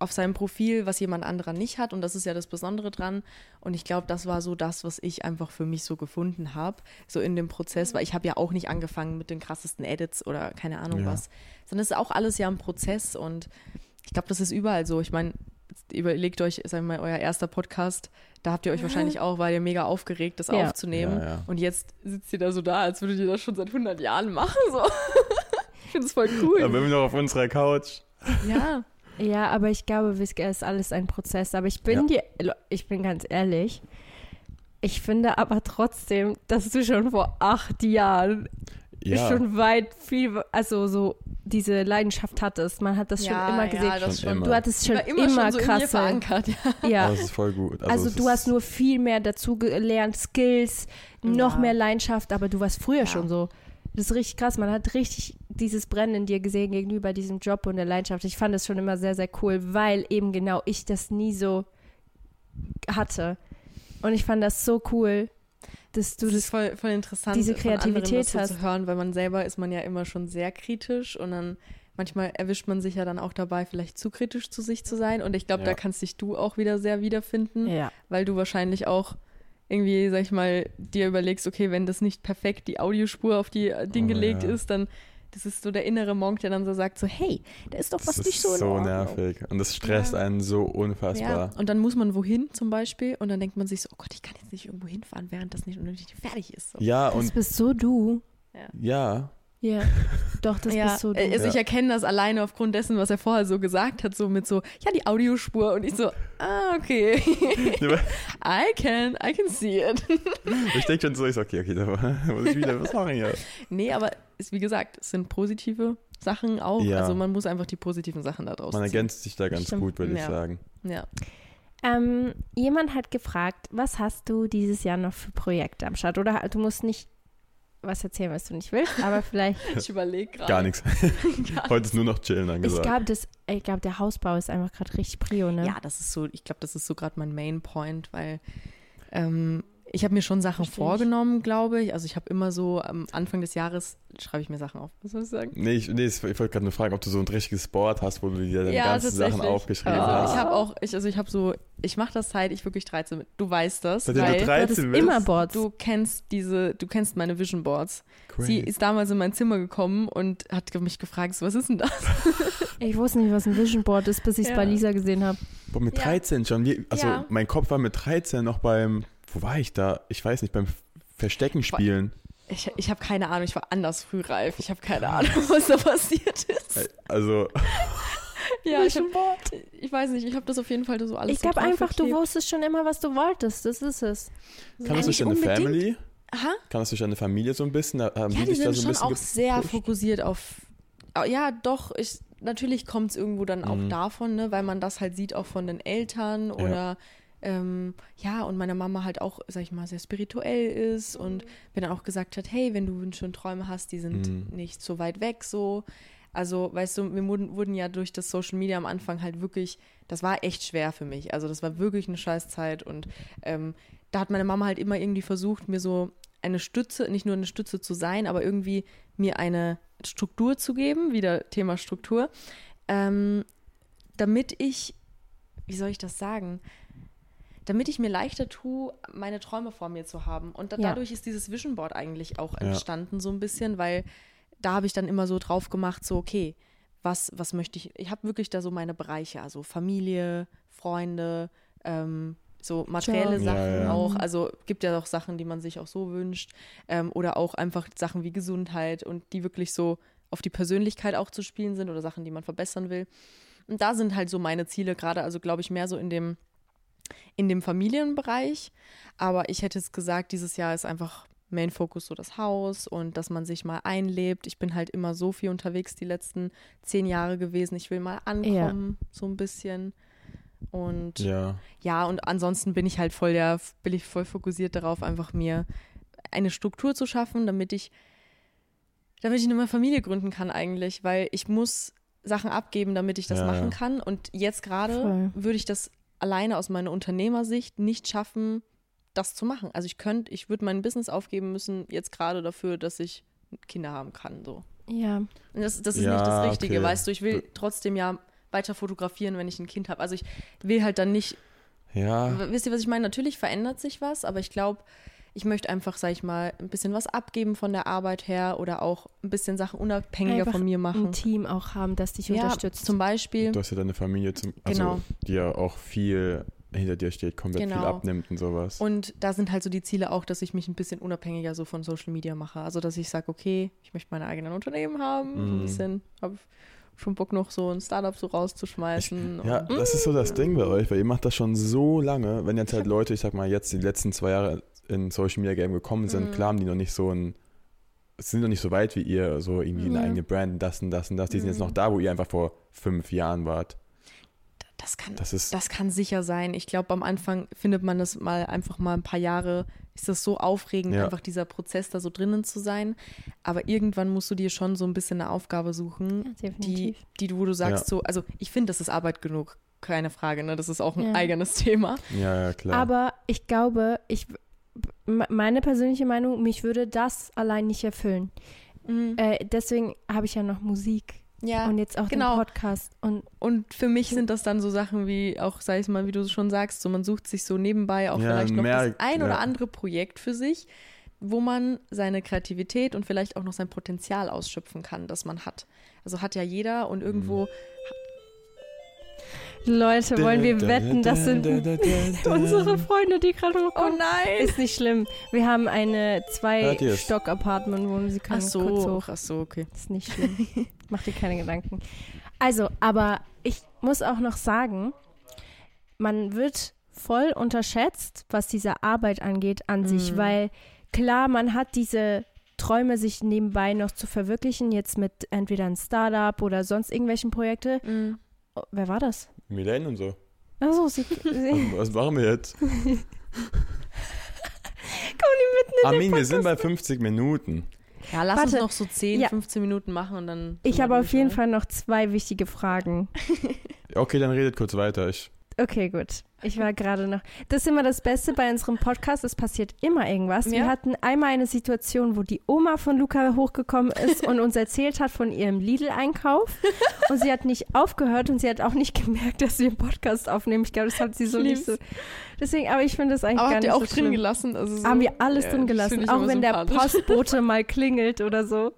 auf seinem Profil, was jemand anderer nicht hat. Und das ist ja das Besondere dran. Und ich glaube, das war so das, was ich einfach für mich so gefunden habe, so in dem Prozess, weil ich habe ja auch nicht angefangen mit den krassesten Edits oder keine Ahnung Ja. was, sondern es ist auch alles ja ein Prozess. Und ich glaube, das ist überall so. Ich meine, überlegt euch, sagen wir mal, euer erster Podcast, da habt ihr euch wahrscheinlich auch, weil ihr mega aufgeregt, das Ja. aufzunehmen. Ja, ja. Und jetzt sitzt ihr da so da, als würdet ihr das schon seit 100 Jahren machen. So. ich finde es voll cool. Aber immer noch auf unserer Couch. ja. Ja, aber ich glaube, es ist alles ein Prozess. Aber ich bin dir, ich bin ganz ehrlich, ich finde aber trotzdem, dass du schon vor acht Jahren Ja, schon weit viel, also so diese Leidenschaft hattest. Man hat das schon immer gesehen. Ja, das Schon schon. immer. Du hattest schon immer, immer, schon so krasse. verankert. Ja. Ja. das ist voll gut. Also, es du hast nur viel mehr dazu gelernt, Skills, noch Ja. mehr Leidenschaft, aber du warst früher Ja. schon so. Das ist richtig krass. Man hat richtig dieses Brennen in dir gesehen gegenüber diesem Job und der Leidenschaft. Ich fand das schon immer sehr, sehr cool, weil eben genau ich das nie so hatte. Und ich fand das so cool, dass du Das das. ist voll, voll interessant, diese von anderen Kreativität das so hast. zu hören, weil man selber ist man ja immer schon sehr kritisch und dann manchmal erwischt man sich ja dann auch dabei, vielleicht zu kritisch zu sich zu sein. Und ich glaube, Ja. da kannst dich du auch wieder sehr wiederfinden, Ja. weil du wahrscheinlich auch irgendwie, sag ich mal, dir überlegst, okay, wenn das nicht perfekt die Audiospur auf die äh, Ding Oh, gelegt ja. ist, dann das ist so der innere Monk, der dann so sagt, so, hey, da ist doch was das nicht ist so in so Ordnung. nervig. Und das stresst Ja. einen so unfassbar. Ja, und dann muss man wohin zum Beispiel und dann denkt man sich so, oh Gott, ich kann jetzt nicht irgendwo hinfahren, während das nicht, nicht fertig ist. So. Ja, Das und bist so du. ja. Ja. Doch, das ja, bist so du. äh, also ich Ja. erkenne das alleine aufgrund dessen, was er vorher so gesagt hat, so mit so, ja, die Audiospur und ich so, ah, okay. I can, I can see it. ich denke schon so, ich so, okay, okay, da muss ich wieder was machen hier. nee, aber ist wie gesagt, es sind positive Sachen auch. Ja. Also man muss einfach die positiven Sachen da draus Man ziehen. ergänzt sich da ganz Stimmt. gut, würde ich Ja. sagen. Ja. Ähm, jemand hat gefragt, was hast du dieses Jahr noch für Projekte am Start? Oder du musst nicht was erzählen, was du nicht willst, aber vielleicht. Ich überlege gerade. Gar nichts. Heute ist nur noch chillen ich angesagt. glaube, das, ich glaube, der Hausbau ist einfach gerade richtig prio, ne? Ja, das ist so, ich glaube, das ist so gerade mein Main Point, weil ähm, ich habe mir schon Sachen Versteh ich. vorgenommen, glaube ich. Also ich habe immer so am Anfang des Jahres schreibe ich mir Sachen auf. Was soll ich sagen? Nee, ich, nee, ich wollte gerade nur fragen, ob du so ein richtiges Board hast, wo du dir deine Ja, ganzen Sachen aufgeschrieben Ah. hast. Ich habe auch, ich, also ich habe so, ich mache das seit ich wirklich 13 bin. Du weißt das, Seitdem du weil Du 13 hattest bist? immer Boards. du kennst diese, du kennst meine Vision Boards. Crazy. Sie ist damals in mein Zimmer gekommen und hat mich gefragt, so, was ist denn das? Ich wusste nicht, was ein Vision Board ist, bis ich es Ja. bei Lisa gesehen habe. Boah, mit Ja. 13 schon. Wie, also Ja. mein Kopf war mit 13 noch beim, wo war ich da? Ich weiß nicht, beim Verstecken spielen. Ich, ich habe keine Ahnung, ich war anders frühreif. Ich habe keine Ahnung, was da passiert ist. Also, Ja, ich, hab, ich weiß nicht, ich habe das auf jeden Fall so alles Ich so glaube einfach, du draufgeklebt. wusstest schon immer, was du wolltest. Das ist es. kann das nicht nicht in eine unbedingt. Family? Aha. Kam das durch deine Familie so ein bisschen? Da- Haben Ja, die da sind so ein schon bisschen auch sehr fokussiert auf. Ah, Ja, doch, ich, natürlich kommt es irgendwo dann auch Mhm. davon, ne, weil man das halt sieht auch von den Eltern oder ähm, ja, und meine Mama halt auch, sag ich mal, sehr spirituell ist und mir dann auch gesagt hat, hey, wenn du Wünsche und Träume hast, die sind Mhm. nicht so weit weg so. Also, weißt du, wir wurden, wurden ja durch das Social Media am Anfang halt wirklich, das war echt schwer für mich. Also, das war wirklich eine Scheißzeit und ähm, da hat meine Mama halt immer irgendwie versucht, mir so eine Stütze, nicht nur eine Stütze zu sein, aber irgendwie mir eine Struktur zu geben, wieder Thema Struktur, ähm, damit ich, wie soll ich das sagen, damit ich mir leichter tue, meine Träume vor mir zu haben. Und da, Ja. dadurch ist dieses Vision Board eigentlich auch Ja. entstanden, so ein bisschen, weil da habe ich dann immer so drauf gemacht, so, okay, was, was möchte ich, ich habe wirklich da so meine Bereiche, also Familie, Freunde, ähm, so materielle Job. Sachen Ja, ja. auch. Also gibt ja auch Sachen, die man sich auch so wünscht. Ähm, oder auch einfach Sachen wie Gesundheit und die wirklich so auf die Persönlichkeit auch zu spielen sind oder Sachen, die man verbessern will. Und da sind halt so meine Ziele gerade, also glaube ich mehr so in dem, in dem Familienbereich. Aber ich hätte es gesagt, dieses Jahr ist einfach Main Focus so das Haus und dass man sich mal einlebt. Ich bin halt immer so viel unterwegs die letzten zehn Jahre gewesen. Ich will mal ankommen, so ein bisschen. Und Ja. ja, und ansonsten bin ich halt voll der, bin ich voll fokussiert darauf, einfach mir eine Struktur zu schaffen, damit ich, damit ich eine neue Familie gründen kann eigentlich, weil ich muss Sachen abgeben, damit ich das Ja, machen ja. kann. Und jetzt gerade würde ich das alleine aus meiner Unternehmersicht nicht schaffen, das zu machen. Also ich könnte, ich würde mein Business aufgeben müssen, jetzt gerade dafür, dass ich Kinder haben kann. So. Ja. Und das, das ist Ja, nicht das Richtige, okay. weißt du. Ich will trotzdem ja weiter fotografieren, wenn ich ein Kind habe. Also ich will halt dann nicht Ja. Wisst ihr, was ich meine? Natürlich verändert sich was, aber ich glaube, ich möchte einfach, sag ich mal, ein bisschen was abgeben von der Arbeit her oder auch ein bisschen Sachen unabhängiger Einfach von mir machen. Ein Team auch haben, das dich Ja, unterstützt. zum Beispiel. Du hast ja deine Familie, zum, also, Genau. die ja auch viel hinter dir steht, komplett viel Genau. abnimmt und sowas. Und da sind halt so die Ziele auch, dass ich mich ein bisschen unabhängiger so von Social Media mache. Also, dass ich sage, okay, ich möchte meine eigenen Unternehmen haben, so ein Mhm. bisschen, habe schon Bock noch so ein Startup so rauszuschmeißen. Ja, und, das ist so das Ding bei euch, weil ihr macht das schon so lange. Wenn jetzt halt Leute, ich sag mal, jetzt die letzten zwei Jahre in Social Media Game gekommen sind, Mhm. klar haben die noch nicht so ein, sind noch nicht so weit wie ihr, so irgendwie eine Ja. eigene Brand, das und das und das. Die sind jetzt Mhm. noch da, wo ihr einfach vor fünf Jahren wart. das kann Das ist, Das kann sicher sein. Ich glaube, am Anfang findet man das mal einfach mal ein paar Jahre, ist das so aufregend, Ja. einfach dieser Prozess da so drinnen zu sein. Aber irgendwann musst du dir schon so ein bisschen eine Aufgabe suchen, Ja, die, die du, wo du sagst, Ja. so, also ich finde, das ist Arbeit genug, keine Frage, ne? Das ist auch ein Ja. eigenes Thema. ja, ja, klar. Aber ich glaube, ich, meine persönliche Meinung, mich würde das allein nicht erfüllen. Äh, deswegen habe ich ja noch Musik ja. und jetzt auch genau. den Podcast. Und Und für mich sind das dann so Sachen wie, auch sag ich mal, wie du schon sagst, so man sucht sich so nebenbei auch Ja, vielleicht noch mehr- das ein oder ja. andere Projekt für sich, wo man seine Kreativität und vielleicht auch noch sein Potenzial ausschöpfen kann, das man hat. Also hat ja jeder und irgendwo Leute, wollen wir wetten, das sind unsere Freunde, die gerade Oh kommen. nein! Ist nicht schlimm. Wir haben eine Hört ihr's? Zwei-Stock-Apartment-Wohnung. Sie Ach können kurz so, hoch. ach so, okay. Ist nicht schlimm. Mach dir keine Gedanken. Also, aber ich muss auch noch sagen, man wird voll unterschätzt, was diese Arbeit angeht an sich, Mhm. weil klar, man hat diese Träume, sich nebenbei noch zu verwirklichen, jetzt mit entweder ein Startup oder sonst irgendwelchen Projekte. Mhm. Oh, wer war das? Milene und so. Achso, sie, sie Was, was machen wir jetzt? kommen die mitten in Armin, wir sind bei Podcast. 50 Minuten. Ja, lass uns Warte. noch so 10, Ja. 15 Minuten machen und dann. Ich habe auf jeden? Fall noch zwei wichtige Fragen. Okay, dann redet kurz weiter. Ich, Okay, gut. Ich war gerade noch. Das ist immer das Beste bei unserem Podcast. Es passiert immer irgendwas. Wir Ja. hatten einmal eine Situation, wo die Oma von Luca hochgekommen ist und uns erzählt hat von ihrem Lidl-Einkauf. Und sie hat nicht aufgehört und sie hat auch nicht gemerkt, dass wir einen Podcast aufnehmen. Ich glaube, das hat sie so Ich nicht so. Deswegen, aber ich finde das eigentlich Aber gar habt nicht ihr auch so drin schlimm. gelassen? Also so, Haben wir alles Ja, drin gelassen, auch wenn der. Postbote mal klingelt oder so.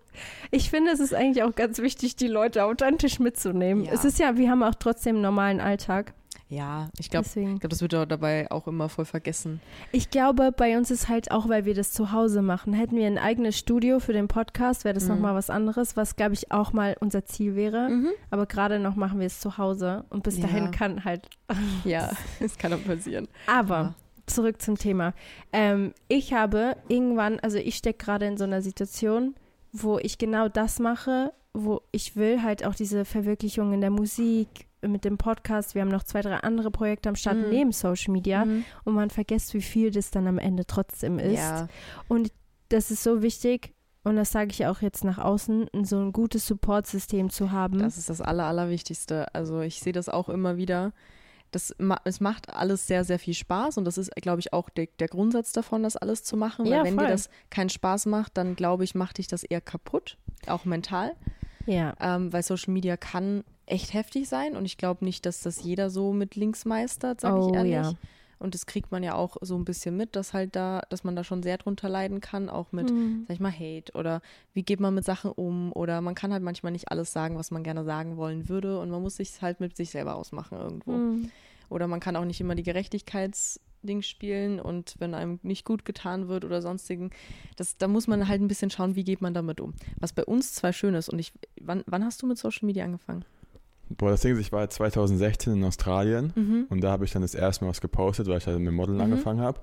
Ich finde, es ist eigentlich auch ganz wichtig, die Leute authentisch mitzunehmen. Ja. Es ist ja, wir haben auch trotzdem einen normalen Alltag. Ja, ich glaube, glaub, das wird dabei auch immer voll vergessen. Ich glaube, bei uns ist halt auch, weil wir das zu Hause machen. Hätten wir ein eigenes Studio für den Podcast, wäre das Mhm. nochmal was anderes, was, glaube ich, auch mal unser Ziel wäre. Mhm. Aber gerade noch machen wir es zu Hause und bis Ja. dahin kann halt. Ja, das kann doch passieren. Aber Ja. zurück zum Thema. Ähm, ich habe irgendwann, also ich stecke gerade in so einer Situation, wo ich genau das mache, wo ich will halt auch diese Verwirklichung in der Musik, mit dem Podcast. Wir haben noch zwei, drei andere Projekte am Start Mhm. neben Social Media Mhm. und man vergisst, wie viel das dann am Ende trotzdem ist. Ja. Und das ist so wichtig, und das sage ich auch jetzt nach außen, so ein gutes Support-System zu haben. Das ist das Aller, Allerwichtigste. Also ich sehe das auch immer wieder. Das, es macht alles sehr, sehr viel Spaß und das ist, glaube ich, auch der, der Grundsatz davon, das alles zu machen. Weil Ja, wenn dir das keinen Spaß macht, dann glaube ich, macht dich das eher kaputt, auch mental. ja. Ähm, weil Social Media kann echt heftig sein und ich glaube nicht, dass das jeder so mit links meistert, sage Oh, ich ehrlich. ja. Und das kriegt man ja auch so ein bisschen mit, dass halt da, dass man da schon sehr drunter leiden kann, auch mit, Mhm. sag ich mal, Hate oder wie geht man mit Sachen um oder man kann halt manchmal nicht alles sagen, was man gerne sagen wollen würde und man muss sich halt mit sich selber ausmachen irgendwo. Mhm. Oder man kann auch nicht immer die Gerechtigkeitsding spielen und wenn einem nicht gut getan wird oder sonstigen, das, da muss man halt ein bisschen schauen, wie geht man damit um. Was bei uns zwar schön ist und ich, wann, wann hast du mit Social Media angefangen? Boah, das Ding ist, ich war 2016 in Australien Mhm. und da habe ich dann das erste Mal was gepostet, weil ich halt mit Modeln Mhm. angefangen habe.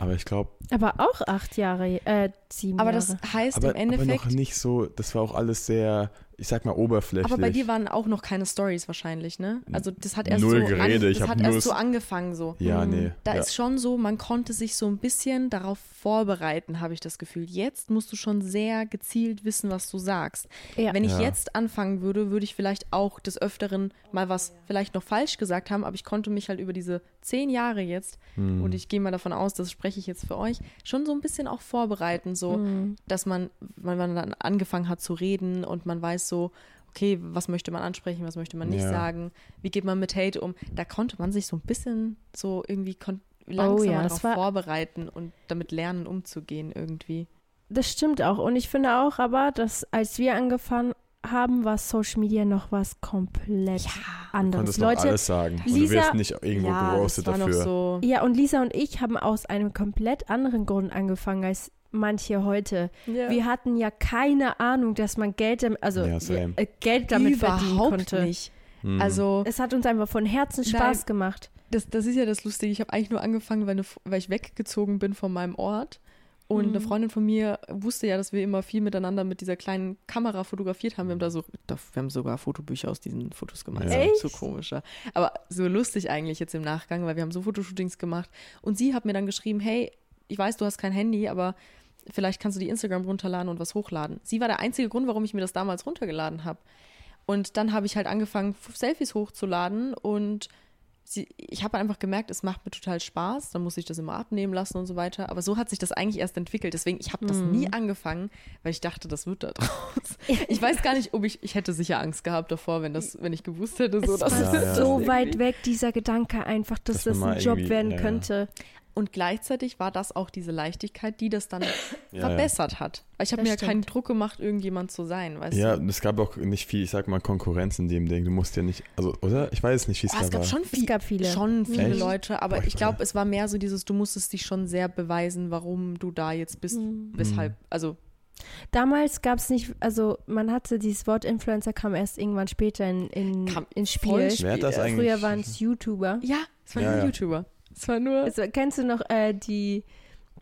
Aber ich glaube, Aber auch acht Jahre, äh, sieben Aber Jahre. das heißt aber, im Endeffekt, aber noch nicht so, das war auch alles sehr, ich sag mal, oberflächlich. Aber bei dir waren auch noch keine Stories wahrscheinlich, ne? Also das hat erst Null so Gerede, an, ich das hab hat erst so angefangen so. ja, Mhm. nee. Da ja. ist schon so, man konnte sich so ein bisschen darauf vorbereiten, habe ich das Gefühl. Jetzt musst du schon sehr gezielt wissen, was du sagst. Ja. Wenn ich Ja. jetzt anfangen würde, würde ich vielleicht auch des Öfteren mal was vielleicht noch falsch gesagt haben, aber ich konnte mich halt über diese zehn Jahre jetzt, Hm. und ich gehe mal davon aus, das spreche ich jetzt für euch, schon so ein bisschen auch vorbereiten, so Mhm. dass man, wenn man dann angefangen hat zu reden und man weiß so, okay, was möchte man ansprechen, was möchte man nicht Ja. sagen, wie geht man mit Hate um, da konnte man sich so ein bisschen so irgendwie kon langsamer Oh ja, darauf das war- vorbereiten und damit lernen umzugehen irgendwie. Das stimmt auch. Und ich finde auch aber, dass als wir angefangen haben, war Social Media noch was komplett Du anderes. noch Leute, alles sagen. und du Lisa- wirst nicht irgendwo ja, das geroastet war dafür. noch so. ja, und Lisa und ich haben aus einem komplett anderen Grund angefangen als manche heute. Ja. Wir hatten ja keine Ahnung, dass man Geld, damit- also Ja, äh, Geld damit verdienen Überhaupt konnte. nicht. Hm. Also Es hat uns einfach von Herzen Nein. Spaß gemacht. das, das ist ja das Lustige. Ich habe eigentlich nur angefangen, weil, eine, weil ich weggezogen bin von meinem Ort. Und eine Mhm. Freundin von mir wusste ja, dass wir immer viel miteinander mit dieser kleinen Kamera fotografiert haben. Wir haben da so, da, wir haben sogar Fotobücher aus diesen Fotos gemacht. Ja. Das Echt? ist So komischer. Aber so lustig eigentlich jetzt im Nachgang, weil wir haben so Fotoshootings gemacht. Und sie hat mir dann geschrieben, hey, ich weiß, du hast kein Handy, aber vielleicht kannst du die Instagram runterladen und was hochladen. Sie war der einzige Grund, warum ich mir das damals runtergeladen habe. Und dann habe ich halt angefangen, Selfies hochzuladen und sie, ich habe einfach gemerkt, es macht mir total Spaß. Dann muss ich das immer abnehmen lassen und so weiter. Aber so hat sich das eigentlich erst entwickelt. Deswegen, ich habe das Mhm. nie angefangen, weil ich dachte, das wird da draus. Ich weiß gar nicht, ob ich, ich hätte sicher Angst gehabt davor, wenn das, wenn ich gewusst hätte, so es dass war Ja, ja. so das weit weg, dieser Gedanke einfach, dass Dass das ein Job werden ja, ja. Und gleichzeitig war das auch diese Leichtigkeit, die das dann ja, ja. verbessert hat. Weil ich habe mir ja keinen. Druck gemacht, irgendjemand zu sein, weißt Ja, du? und es gab auch nicht viel, ich sag mal, Konkurrenz in dem Ding. Du musst ja nicht, also, oder? Ich weiß nicht, wie es Ah, da es gab war. schon, viel, gab viele. schon viele Echt? Leute, aber Boah, ich ich glaube, es war mehr so dieses, du musstest dich schon sehr beweisen, warum du da jetzt bist, Mhm. weshalb, also Damals gab es nicht, also man hatte dieses Wort Influencer kam erst irgendwann später in, in, Kam ins Spiel. Wer hat das Früher eigentlich? Früher waren es YouTuber. ja, es waren Ja, nur ja. YouTuber. Es war nur, Also, kennst du noch äh, die,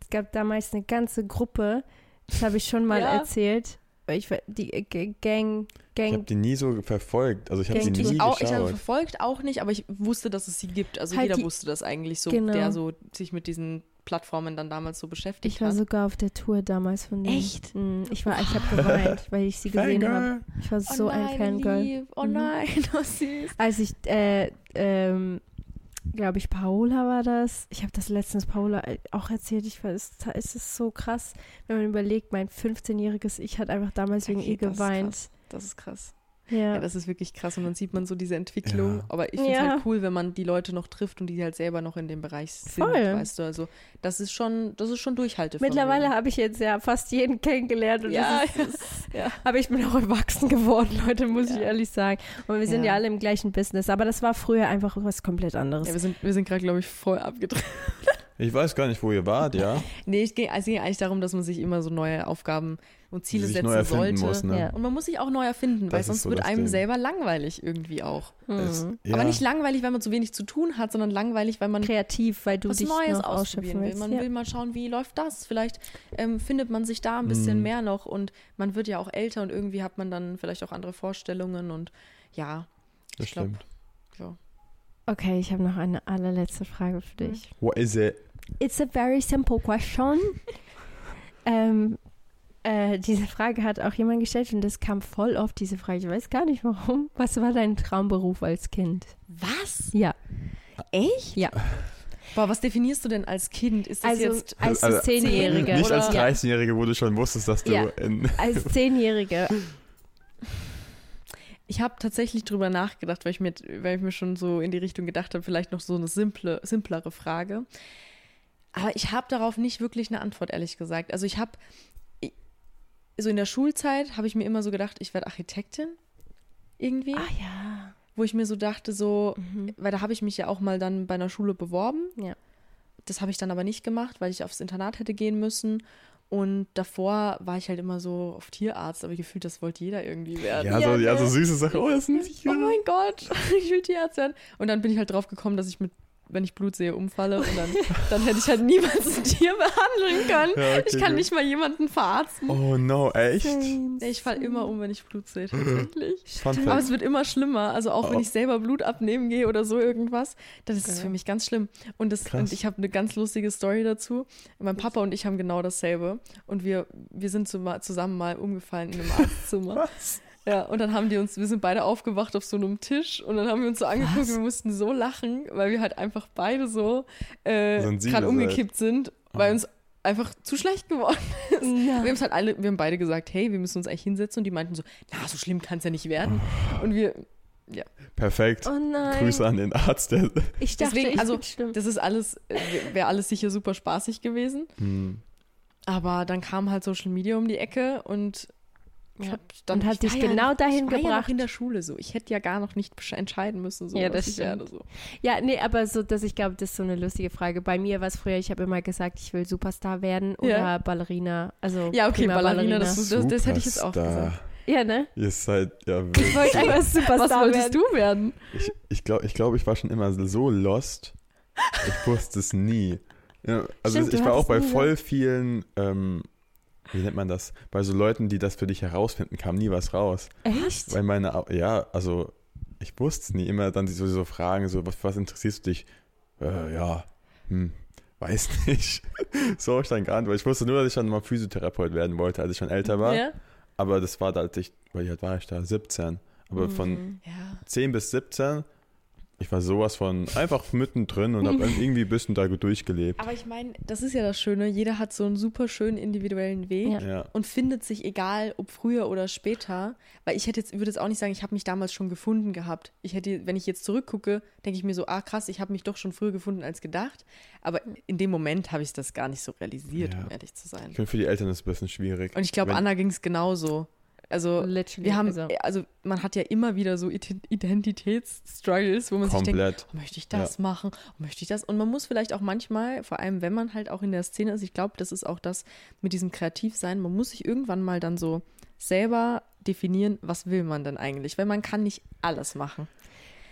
es gab damals eine ganze Gruppe, das habe ich schon mal Ja. erzählt, ich, die äh, G- Gang, Ich habe Gang, die nie so verfolgt. Also ich habe sie Gang- nie ich, auch, ich habe verfolgt auch nicht, aber ich wusste, dass es sie gibt. Also Halt jeder die- wusste das eigentlich so, Genau. der so sich mit diesen Plattformen dann damals so beschäftigt ich war hat. sogar auf der Tour damals von denen. Echt? Mm, Ich war, ich habe geweint, weil ich sie gesehen habe. Ich war so oh ein nein, Fangirl. Lieb. Oh Mhm. nein, oh süß. Als ich, äh, ähm, glaube ich, Paola war das. Ich habe das letztens Paola äh, auch erzählt. Ich war, es es ist so krass, wenn man überlegt, mein 15-jähriges Ich hat einfach damals wegen Okay, ihr das ist geweint. krass. Das ist krass. Ja. Ja, das ist wirklich krass und dann sieht man so diese Entwicklung. Ja. Aber ich finde es Ja. halt cool, wenn man die Leute noch trifft und die halt selber noch in dem Bereich sind, Voll. weißt du. Also das ist schon, das ist schon Durchhaltevermögen. Mittlerweile habe ich jetzt ja fast jeden kennengelernt und Ja, das ist, ja. aber ich bin auch erwachsen geworden, Leute, muss ich ehrlich sagen. Und wir sind ja. Ja. alle im gleichen Business, aber das war früher einfach was komplett anderes. Ja, wir sind, wir sind gerade, glaube ich, voll abgedreht. Ich weiß gar nicht, wo ihr wart, ja. Nee, es ging, es ging eigentlich darum, dass man sich immer so neue Aufgaben und Ziele setzen sollte. muss, ne? Ja. Und man muss sich auch neu erfinden, weil Das ist sonst so wird einem Ding. selber langweilig irgendwie auch. Es, Mhm. ja. Aber nicht langweilig, weil man zu wenig zu tun hat, sondern langweilig, weil man Kreativ, weil du was dich Neues noch ausprobieren ausschöpfen will. willst. Man ja. will mal schauen, wie läuft das. Vielleicht ähm, findet man sich da ein bisschen Mhm. mehr noch und man wird ja auch älter und irgendwie hat man dann vielleicht auch andere Vorstellungen und ja, das ich glaub- stimmt. ja. Okay, ich habe noch eine allerletzte Frage für Mhm. dich. What is it? It's a very simple question. ähm, äh, diese Frage hat auch jemand gestellt und das kam voll oft, diese Frage. Ich weiß gar nicht warum. Was war dein Traumberuf als Kind? Was? Ja. Echt? Ja. Boah, was definierst du denn als Kind? Ist das Also jetzt als Also, Zehnjährige. Nicht als ja. 13-Jährige, wo du schon wusstest, dass du Ja. in. Als Zehnjährige. Ich habe tatsächlich drüber nachgedacht, weil ich, mir, weil ich mir schon so in die Richtung gedacht habe, vielleicht noch so eine simple, simplere Frage. Aber ich habe darauf nicht wirklich eine Antwort, ehrlich gesagt. Also ich habe, so in der Schulzeit habe ich mir immer so gedacht, ich werde Architektin irgendwie. Ah ja. Wo ich mir so dachte, so, Mhm. weil da habe ich mich ja auch mal dann bei einer Schule beworben. Ja. Das habe ich dann aber nicht gemacht, weil ich aufs Internat hätte gehen müssen. Und davor war ich halt immer so auf Tierarzt, aber gefühlt, das wollte jeder irgendwie werden. Ja, so, ja, so ne? süße Sachen. Oh, das ist ein Tier. Oh mein Gott, ich will Tierarzt werden. Und dann bin ich halt drauf gekommen, dass ich mit, wenn ich Blut sehe, umfalle. Und dann, dann hätte ich halt niemals ein Tier behandeln können. Ja, okay, ich kann gut. nicht mal jemanden verarzten. Oh no, echt? Same, Ich falle immer um, wenn ich Blut sehe, tatsächlich. Fun Aber es wird immer schlimmer. Also auch wenn Oh. ich selber Blut abnehmen gehe oder so irgendwas, dann ist es Ja. für mich ganz schlimm. Und, das, Krass. und ich habe eine ganz lustige Story dazu. Mein Papa und ich haben genau dasselbe. Und wir, wir sind zusammen mal umgefallen in einem Arztzimmer. Was? Ja, und dann haben die uns, wir sind beide aufgewacht auf so einem Tisch und dann haben wir uns so angeguckt, Was? wir mussten so lachen, weil wir halt einfach beide so äh, gerade seid. umgekippt sind, weil Oh. uns einfach zu schlecht geworden ist. Ja. Wir haben halt alle, wir haben beide gesagt, hey, wir müssen uns eigentlich hinsetzen und die meinten so, na, so schlimm kann es ja nicht werden. Und wir, Perfekt. Oh nein. Grüße an den Arzt. Der, Ich dachte, Deswegen, ich also, das ist alles, wäre alles sicher super spaßig gewesen. hm. Aber dann kam halt Social Media um die Ecke und Ja. dann, Und hat ich dich ja genau noch, dahin ich war Ja gebracht. noch in der Schule so. Ich hätte ja gar noch nicht entscheiden müssen, so Ja, was das ich werde. So. Ja, nee, aber so, dass ich glaube, das ist so eine lustige Frage. Bei mir war es früher, ich habe immer gesagt, ich will Superstar werden oder Ja. Ballerina. Also Ja, okay, prima Ballerina, das, das, das hätte ich jetzt auch Superstar. gesagt. Ja, ne? Ihr seid ja Ich wirklich. wollte einfach Superstar Was wolltest werden. du werden? Ich, ich glaube, ich, glaub, ich war schon immer so lost. Ich wusste es nie. Ja, also Stimmt, ich war auch bei voll vielen, ähm, wie nennt man das? Bei so Leuten, die das für dich herausfinden, kam nie was raus. Echt? Weil meine, ja, also ich wusste es nie. Immer dann so, so Fragen, so, was, was interessierst du dich? Äh, ja, hm, weiß nicht. so habe ich dann geantwortet. Ich wusste nur, dass ich dann mal Physiotherapeut werden wollte, als ich schon älter war. Ja? Aber das war da, als ich, wie alt war ich da? 17. Aber von Mhm. ja. 10 bis 17, ich war sowas von einfach mittendrin und habe irgendwie ein bisschen da durchgelebt. Aber ich meine, das ist ja das Schöne. Jeder hat so einen super schönen individuellen Weg. Ja. Ja. und findet sich egal, ob früher oder später, weil ich hätte jetzt, würde jetzt auch nicht sagen, ich habe mich damals schon gefunden gehabt. Ich hätte, wenn ich jetzt zurückgucke, denke ich mir so, ah krass, ich habe mich doch schon früher gefunden als gedacht. Aber in dem Moment habe ich das gar nicht so realisiert, Ja. um ehrlich zu sein. Ich finde, für die Eltern ist es ein bisschen schwierig. Und ich glaube, Anna ging es genauso. Also Literally. wir haben, also, also man hat ja immer wieder so Ident- Identitätsstruggles, wo man sich denkt, Komplett. oh, möchte ich das machen? Oh, möchte ich das? Und man muss vielleicht auch manchmal, vor allem wenn man halt auch in der Szene ist, ich glaube, das ist auch das mit diesem Kreativsein, man muss sich irgendwann mal dann so selber definieren, was will man denn eigentlich? Weil man kann nicht alles machen.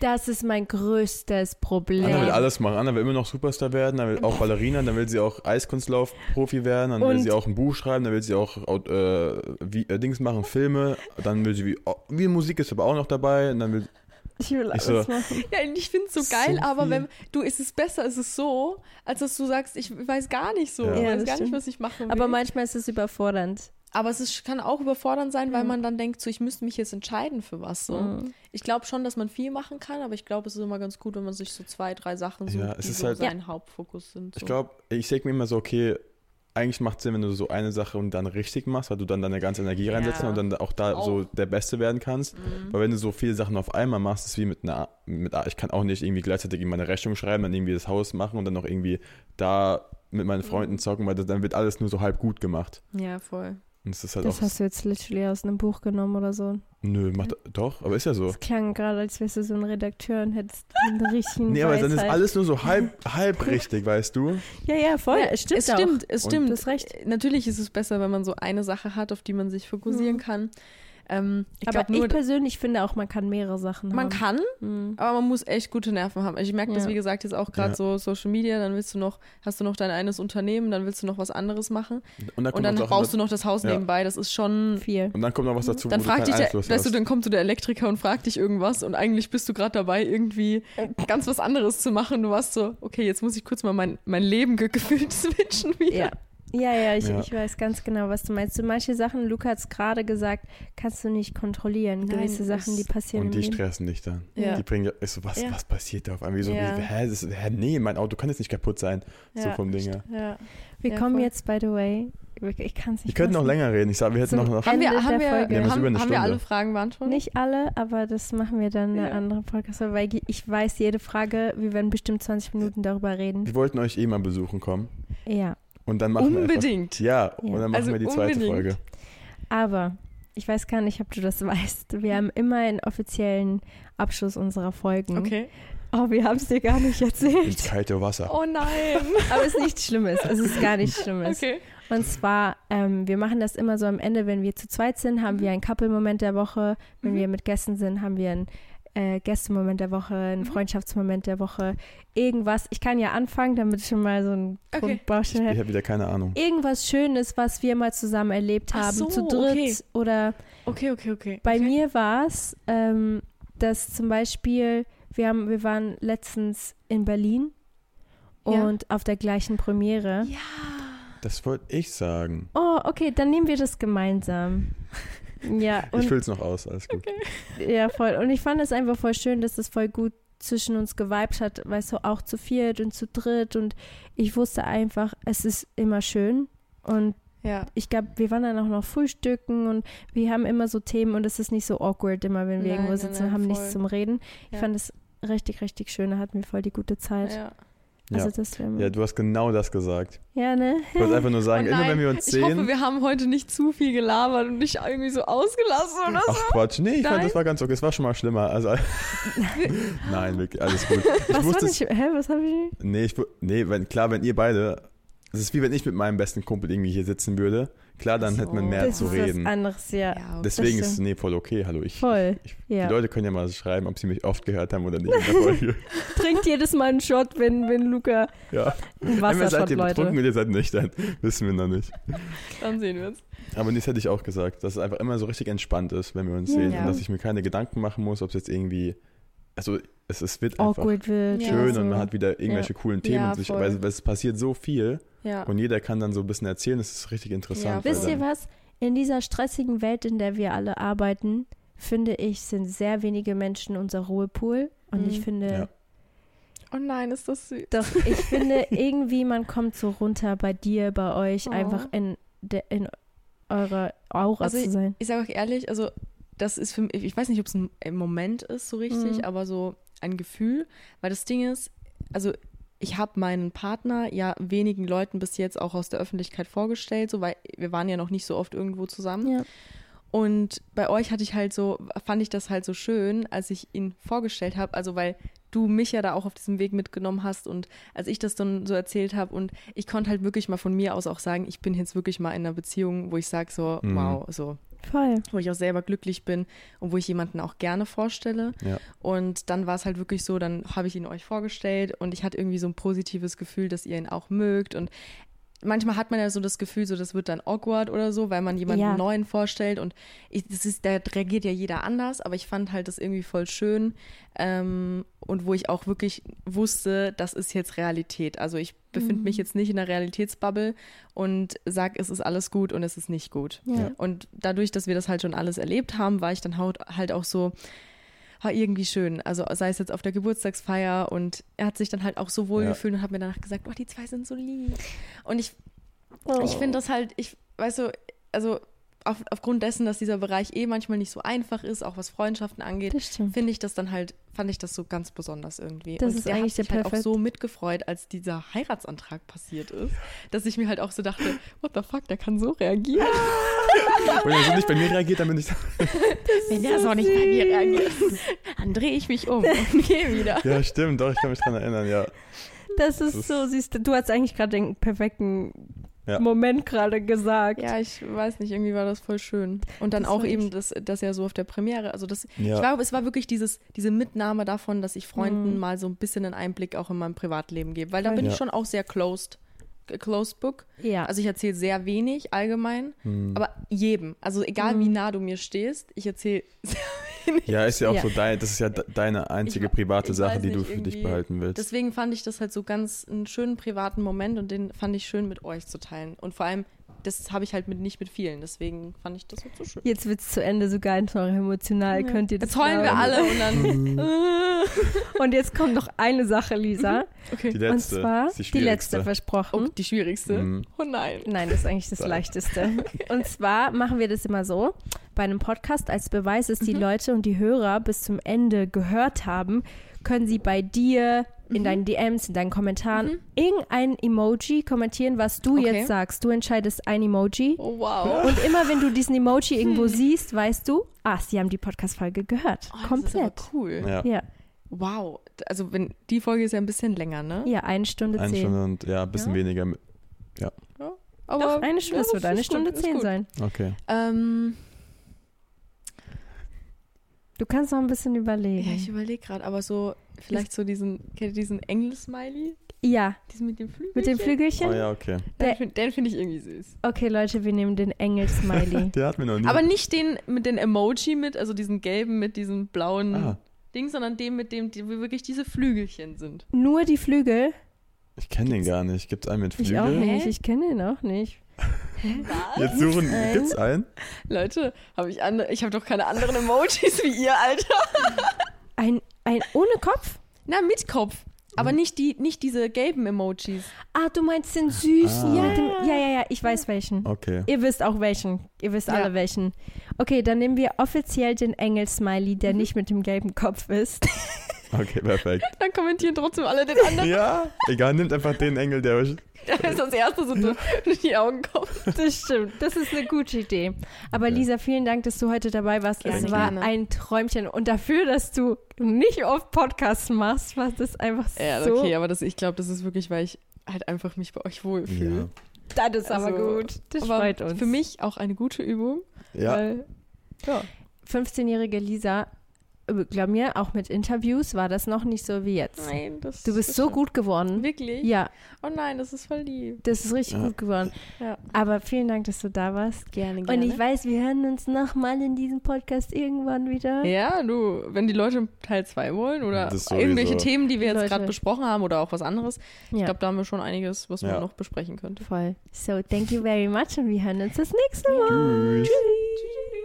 Das ist mein größtes Problem. Anna will alles machen. Anna will immer noch Superstar werden, dann will auch Ballerina, dann will sie auch Eiskunstlauf-Profi werden, dann will Und- sie auch ein Buch schreiben, dann will sie auch äh, wie, äh, Dings machen, Filme, dann will sie wie, wie Musik ist aber auch noch dabei und dann will ich will alles Ich so- machen. Ja, ich finde es so So geil, aber viel. wenn du, ist es besser, ist es so, als dass du sagst, ich weiß gar nicht so, Ja. ich weiß gar nicht, stimmt. was ich machen will. Aber manchmal ist es überfordernd. Aber es ist, kann auch überfordernd sein, weil Mhm. man dann denkt, so ich müsste mich jetzt entscheiden für was. So. Mhm. Ich glaube schon, dass man viel machen kann, aber ich glaube, es ist immer ganz gut, wenn man sich so zwei, drei Sachen sucht, Ja, es die ist so halt- sein Hauptfokus sind. So. Ich glaube, ich denke mir immer so, okay, eigentlich macht es Sinn, wenn du so eine Sache und dann richtig machst, weil du dann deine ganze Energie reinsetzt Ja. und dann auch da Auch. so der Beste werden kannst. Mhm. Weil wenn du so viele Sachen auf einmal machst, ist wie mit einer, mit, ich kann auch nicht irgendwie gleichzeitig meine Rechnung schreiben, dann irgendwie das Haus machen und dann noch irgendwie da mit meinen Mhm. Freunden zocken, weil das, dann wird alles nur so halb gut gemacht. Ja, voll. Und es ist halt Das auch. hast du jetzt literally aus einem Buch genommen oder so. Nö, macht doch, aber ist ja so. Das klang gerade, als wärst du so ein Redakteur und hättest einen richtigen Nee, aber dann ist alles nur so halb, halb richtig, weißt du? Ja, ja, voll. Ja, es stimmt es auch. stimmt, es Und- stimmt. Du hast recht. Natürlich ist es besser, wenn man so eine Sache hat, auf die man sich fokussieren Mhm. kann. Ähm, ich aber glaube nur, ich persönlich finde auch, man kann mehrere Sachen man haben. kann, Mhm. aber man muss echt gute Nerven haben. Also ich merke das, Ja. wie gesagt, jetzt auch gerade Ja. so Social Media, dann willst du noch, hast du noch dein eines Unternehmen, dann willst du noch was anderes machen Und dann, und dann brauchst du noch das Haus Ja. nebenbei. Das ist schon. Viel. Und dann kommt noch was dazu, Dann fragt dich der, weißt du, dann kommt so der Elektriker und fragt dich irgendwas und eigentlich bist du gerade dabei, irgendwie ganz was anderes zu machen. Du warst so, okay, jetzt muss ich kurz mal mein, mein Leben ge gefühlt switchen wieder. Ja. Ja, ich, Ja. ich weiß ganz genau, was du meinst. So manche Sachen, Luca hat es gerade gesagt, kannst du nicht kontrollieren. Nein, Gewisse Sachen, die passieren Und die stressen dich dann. Ja. Die bringen ja, ich so, was, Ja. was passiert da auf einmal? Wieso, Ja. wie, hä, das, hä, nee, mein Auto kann jetzt nicht kaputt sein. So vom Ding her. Ja. Wir Ja, kommen voll. jetzt, by the way, ich kann es Wir nicht könnten noch länger reden. Ich sag, wir hätten noch, noch Haben wir, Ende haben der wir, wir haben, eine haben wir alle Fragen beantwortet? Nicht alle, aber das machen wir dann in einer Ja. anderen Podcast, weil ich weiß jede Frage, wir werden bestimmt 20 Minuten darüber reden. wir wollten euch eh mal besuchen kommen. Ja, Und dann machen wir Unbedingt. einfach, ja, und Ja. dann machen Also wir die zweite unbedingt. Folge. aber ich weiß gar nicht, ob du das weißt. Wir haben immer einen offiziellen Abschluss unserer Folgen. Okay. Oh, wir haben es dir gar nicht Ins erzählt. kalte Wasser. Oh nein. Aber es ist nichts Schlimmes. Es ist gar nichts Schlimmes. Okay. Und zwar, ähm, wir machen das immer so am Ende, wenn wir zu zweit sind, haben wir einen Couple-Moment der Woche. Wenn Mhm. wir mit Gästen sind, haben wir einen äh, Gästemoment der Woche, einen Mhm. Freundschaftsmoment der Woche. Irgendwas. Ich kann ja anfangen, damit ich schon mal so einen Okay. Grundbaustein Ich habe wieder keine Ahnung. Irgendwas Schönes, was wir mal zusammen erlebt Ach haben, so, zu dritt. okay. Oder Okay, okay, okay. bei okay. mir war es, ähm, dass zum Beispiel, wir, haben, wir waren letztens in Berlin Ja. und auf der gleichen Premiere. Ja. Das wollte ich sagen. Oh, okay, dann nehmen wir das gemeinsam. Ja, Ich fülle es noch aus, alles gut. ja, voll. Und ich fand es einfach voll schön, dass es voll gut zwischen uns geweibt hat, weißt du, auch zu viert und zu dritt. Und ich wusste einfach, es ist immer schön. Und Ja. ich glaube, wir waren dann auch noch frühstücken und wir haben immer so Themen und es ist nicht so awkward immer, wenn wir Nein, irgendwo nein, sitzen nein, und haben nichts voll. zum Reden. Ich Ja. fand es richtig, richtig schön. Da hatten wir voll die gute Zeit. ja. Also Ja. das wäre ja, du hast genau das gesagt. ja, ne? Ich wollte einfach nur sagen, Oh immer wenn wir uns Ich hoffe, sehen. wir haben heute nicht zu viel gelabert und dich irgendwie so ausgelassen oder so. Ach Quatsch, nee, ich fand, Nein? das war ganz okay. Es war schon mal schlimmer. Also, Nein, wirklich, alles gut. Ich Was wusste nicht, hä, was habe ich? Nee, ich, nee wenn, klar, wenn ihr beide. Es ist wie wenn ich mit meinem besten Kumpel irgendwie hier sitzen würde. Klar, dann Ach hätte man so. mehr das zu ist reden. was anderes, ja. Ja. Deswegen das ist nee, voll okay. Hallo, ich. Voll, ich ja. Die Leute können ja mal schreiben, ob sie mich oft gehört haben oder nicht in der Folge. Trinkt jedes Mal einen Shot, wenn, wenn Luca ja. einen Entweder seid Wassershot, ihr betrunken Leute. oder ihr seid nüchtern. Wissen wir noch nicht. Dann sehen wir es. Aber das hätte ich auch gesagt, dass es einfach immer so richtig entspannt ist, wenn wir uns sehen. Ja. Und dass ich mir keine Gedanken machen muss, ob es jetzt irgendwie. Also, es, es wird einfach Awkward wird. Ja. schön oder so. und man hat wieder irgendwelche coolen Themen. Ja, und sich, weil, weil es passiert so viel Ja. und jeder kann dann so ein bisschen erzählen. Das ist richtig interessant. Ja, Wisst ihr was? In dieser stressigen Welt, in der wir alle arbeiten, finde ich, sind sehr wenige Menschen unser Ruhepool. Und Mhm. ich finde, Ja. Oh nein, ist das süß. doch, ich finde irgendwie, man kommt so runter bei dir, bei euch, Oh. einfach in, der, in eurer Aura Also zu sein. Ich sage euch ehrlich, also das ist für mich, ich weiß nicht, ob es ein ein Moment ist so richtig, Mhm. aber so ein Gefühl, weil das Ding ist, also ich habe meinen Partner ja wenigen Leuten bis jetzt auch aus der Öffentlichkeit vorgestellt, so weil wir waren ja noch nicht so oft irgendwo zusammen. Ja. Und bei euch hatte ich halt so, fand ich das halt so schön, als ich ihn vorgestellt habe, also weil du mich ja da auch auf diesem Weg mitgenommen hast und als ich das dann so erzählt habe und ich konnte halt wirklich mal von mir aus auch sagen, ich bin jetzt wirklich mal in einer Beziehung, wo ich sage so, Mhm. wow, so, Voll. wo ich auch selber glücklich bin und wo ich jemanden auch gerne vorstelle. Ja. Und dann war es halt wirklich so, dann habe ich ihn euch vorgestellt und ich hatte irgendwie so ein positives Gefühl, dass ihr ihn auch mögt. Und manchmal hat man ja so das Gefühl, so das wird dann awkward oder so, weil man jemanden Ja. neuen vorstellt. Und ich, das ist, da reagiert ja jeder anders, aber ich fand halt das irgendwie voll schön. Ähm, und wo ich auch wirklich wusste, das ist jetzt Realität. Also ich befinde mich jetzt nicht in einer Realitätsbubble und sag, es ist alles gut und es ist nicht gut. Ja. Und dadurch, dass wir das halt schon alles erlebt haben, war ich dann halt auch so, war irgendwie schön. Also sei es jetzt auf der Geburtstagsfeier und er hat sich dann halt auch so wohl Ja. gefühlt und hat mir danach gesagt, oh, die zwei sind so lieb. Und ich, Oh. ich finde das halt, ich, weißt du, also auf, aufgrund dessen, dass dieser Bereich eh manchmal nicht so einfach ist, auch was Freundschaften angeht, finde ich das dann halt, fand ich das so ganz besonders irgendwie. Das und ist der eigentlich hat sich der halt auch so mitgefreut, als dieser Heiratsantrag passiert ist, dass ich mir halt auch so dachte, what the fuck, der kann so reagieren. Wenn er so nicht bei mir reagiert, dann bin ich. Wenn der so nicht bei mir reagiert, dann drehe ich mich um und gehe wieder. Ja, stimmt, doch, ich kann mich dran erinnern, ja. Das ist, Das ist- so, siehst du, du hast eigentlich gerade den perfekten Ja. Moment gerade gesagt. Ja, ich weiß nicht, irgendwie war das voll schön. Und dann Das auch eben echt- das, ja so auf der Premiere. Also das, Ja. ich glaube, es war wirklich dieses, diese Mitnahme davon, dass ich Freunden Mhm. mal so ein bisschen einen Einblick auch in mein Privatleben gebe. Weil da bin ich Ja. schon auch sehr closed, closed book. Ja. Also ich erzähle sehr wenig allgemein, Hm. aber jedem. Also egal Mhm. wie nah du mir stehst, ich erzähle sehr wenig. Ja, ist ja auch Ja. so dein, das ist ja de- deine einzige Ich- private ich Sache, die du nicht, für dich behalten willst. Deswegen fand ich das halt so ganz einen schönen privaten Moment und den fand ich schön mit euch zu teilen. Und vor allem, das habe ich halt mit, nicht mit vielen. Deswegen fand ich das so schön. Jetzt wird es zu Ende so ganz noch emotional, Ja. könnt ihr das Jetzt heulen wir alle und dann. Und jetzt kommt noch eine Sache, Lisa. okay. die letzte. und zwar die, die, letzte versprochen. Oh, die schwierigste. Mhm. Oh nein. Nein, das ist eigentlich das. Leichteste. Und zwar machen wir das immer so. Bei einem Podcast als Beweis, dass die Leute und die Hörer bis zum Ende gehört haben, können sie bei dir in deinen DMs, in deinen Kommentaren irgendein Emoji kommentieren, was du Okay. jetzt sagst. Du entscheidest ein Emoji. Oh wow. Und immer wenn du diesen Emoji irgendwo siehst, weißt du, ah, sie haben die Podcast-Folge gehört. Oh, Das ist Komplett. aber cool. Ja, Ja. Wow. Also wenn die Folge ist ja ein bisschen länger, ne? ja, eine Stunde eine zehn. Stunde und ja, ein bisschen Ja. weniger. Aber Doch, eine Stunde, ja, das wird eine gut, Stunde ist zehn gut. sein. Okay. Ähm, Du kannst noch ein bisschen überlegen. ja, ich überlege gerade, aber so, vielleicht so diesen, kennt ihr diesen Engel-Smiley? ja, Diesen mit dem Flügel? mit dem Flügelchen. Oh ja, okay. Den, Der- find- den finde ich irgendwie süß. Okay, Leute, wir nehmen den Engel-Smiley. Der hat mir noch nie. Aber nicht den mit den Emoji mit, also diesen gelben mit diesem blauen Ah. Ding, sondern den mit dem, die, wo wirklich diese Flügelchen sind. Nur die Flügel? ich kenne den gar nicht. Gibt es einen mit Flügel? Ich auch nicht. Hä? Ich kenne ihn auch nicht. Jetzt suchen. Ein? Gibt's einen? Leute, habe ich andere, ich habe doch keine anderen Emojis wie ihr, Alter. Ein, ein ohne Kopf? Na, mit Kopf. Aber nicht, die, nicht diese gelben Emojis. Ah, du meinst den süßen. Ah. Ja, dem, ja, ja, ja, ich weiß welchen. Okay. Ihr wisst auch welchen. Ihr wisst Ja. alle welchen. Okay, dann nehmen wir offiziell den Engel-Smiley, der nicht mit dem gelben Kopf ist. Okay, perfekt. Dann kommentieren trotzdem alle den anderen. Ja, egal, nimmt einfach den Engel, der euch. Der ist das erste so durch durch die Augen kommt. Das stimmt. Das ist eine gute Idee. Aber Okay. Lisa, vielen Dank, dass du heute dabei warst. es Gerne, war gerne. ein Träumchen. Und dafür, dass du nicht oft Podcasts machst, war das einfach Ja, so. okay, aber das, ich glaube, das ist wirklich, weil ich halt einfach mich bei euch wohlfühle. Ja. Das ist aber Also, gut. Das aber freut uns. Für mich auch eine gute Übung. Ja. Weil, ja. 15-jährige Lisa, glaub mir, auch mit Interviews war das noch nicht so wie jetzt. Nein, das Du bist das so stimmt. gut geworden. Wirklich? Ja, Oh nein, das ist voll lieb. das ist richtig Ja. gut geworden. Ja. Aber vielen Dank, dass du da warst. Gerne, Und ich weiß, wir hören uns nochmal in diesem Podcast irgendwann wieder. Ja, du, wenn die Leute Teil 2 wollen oder irgendwelche Themen, die wir jetzt gerade besprochen haben oder auch was anderes, ich Ja, glaube, da haben wir schon einiges, was Ja. man noch besprechen könnte. voll. So, thank you very much und wir hören uns das nächste Mal. Tschüss.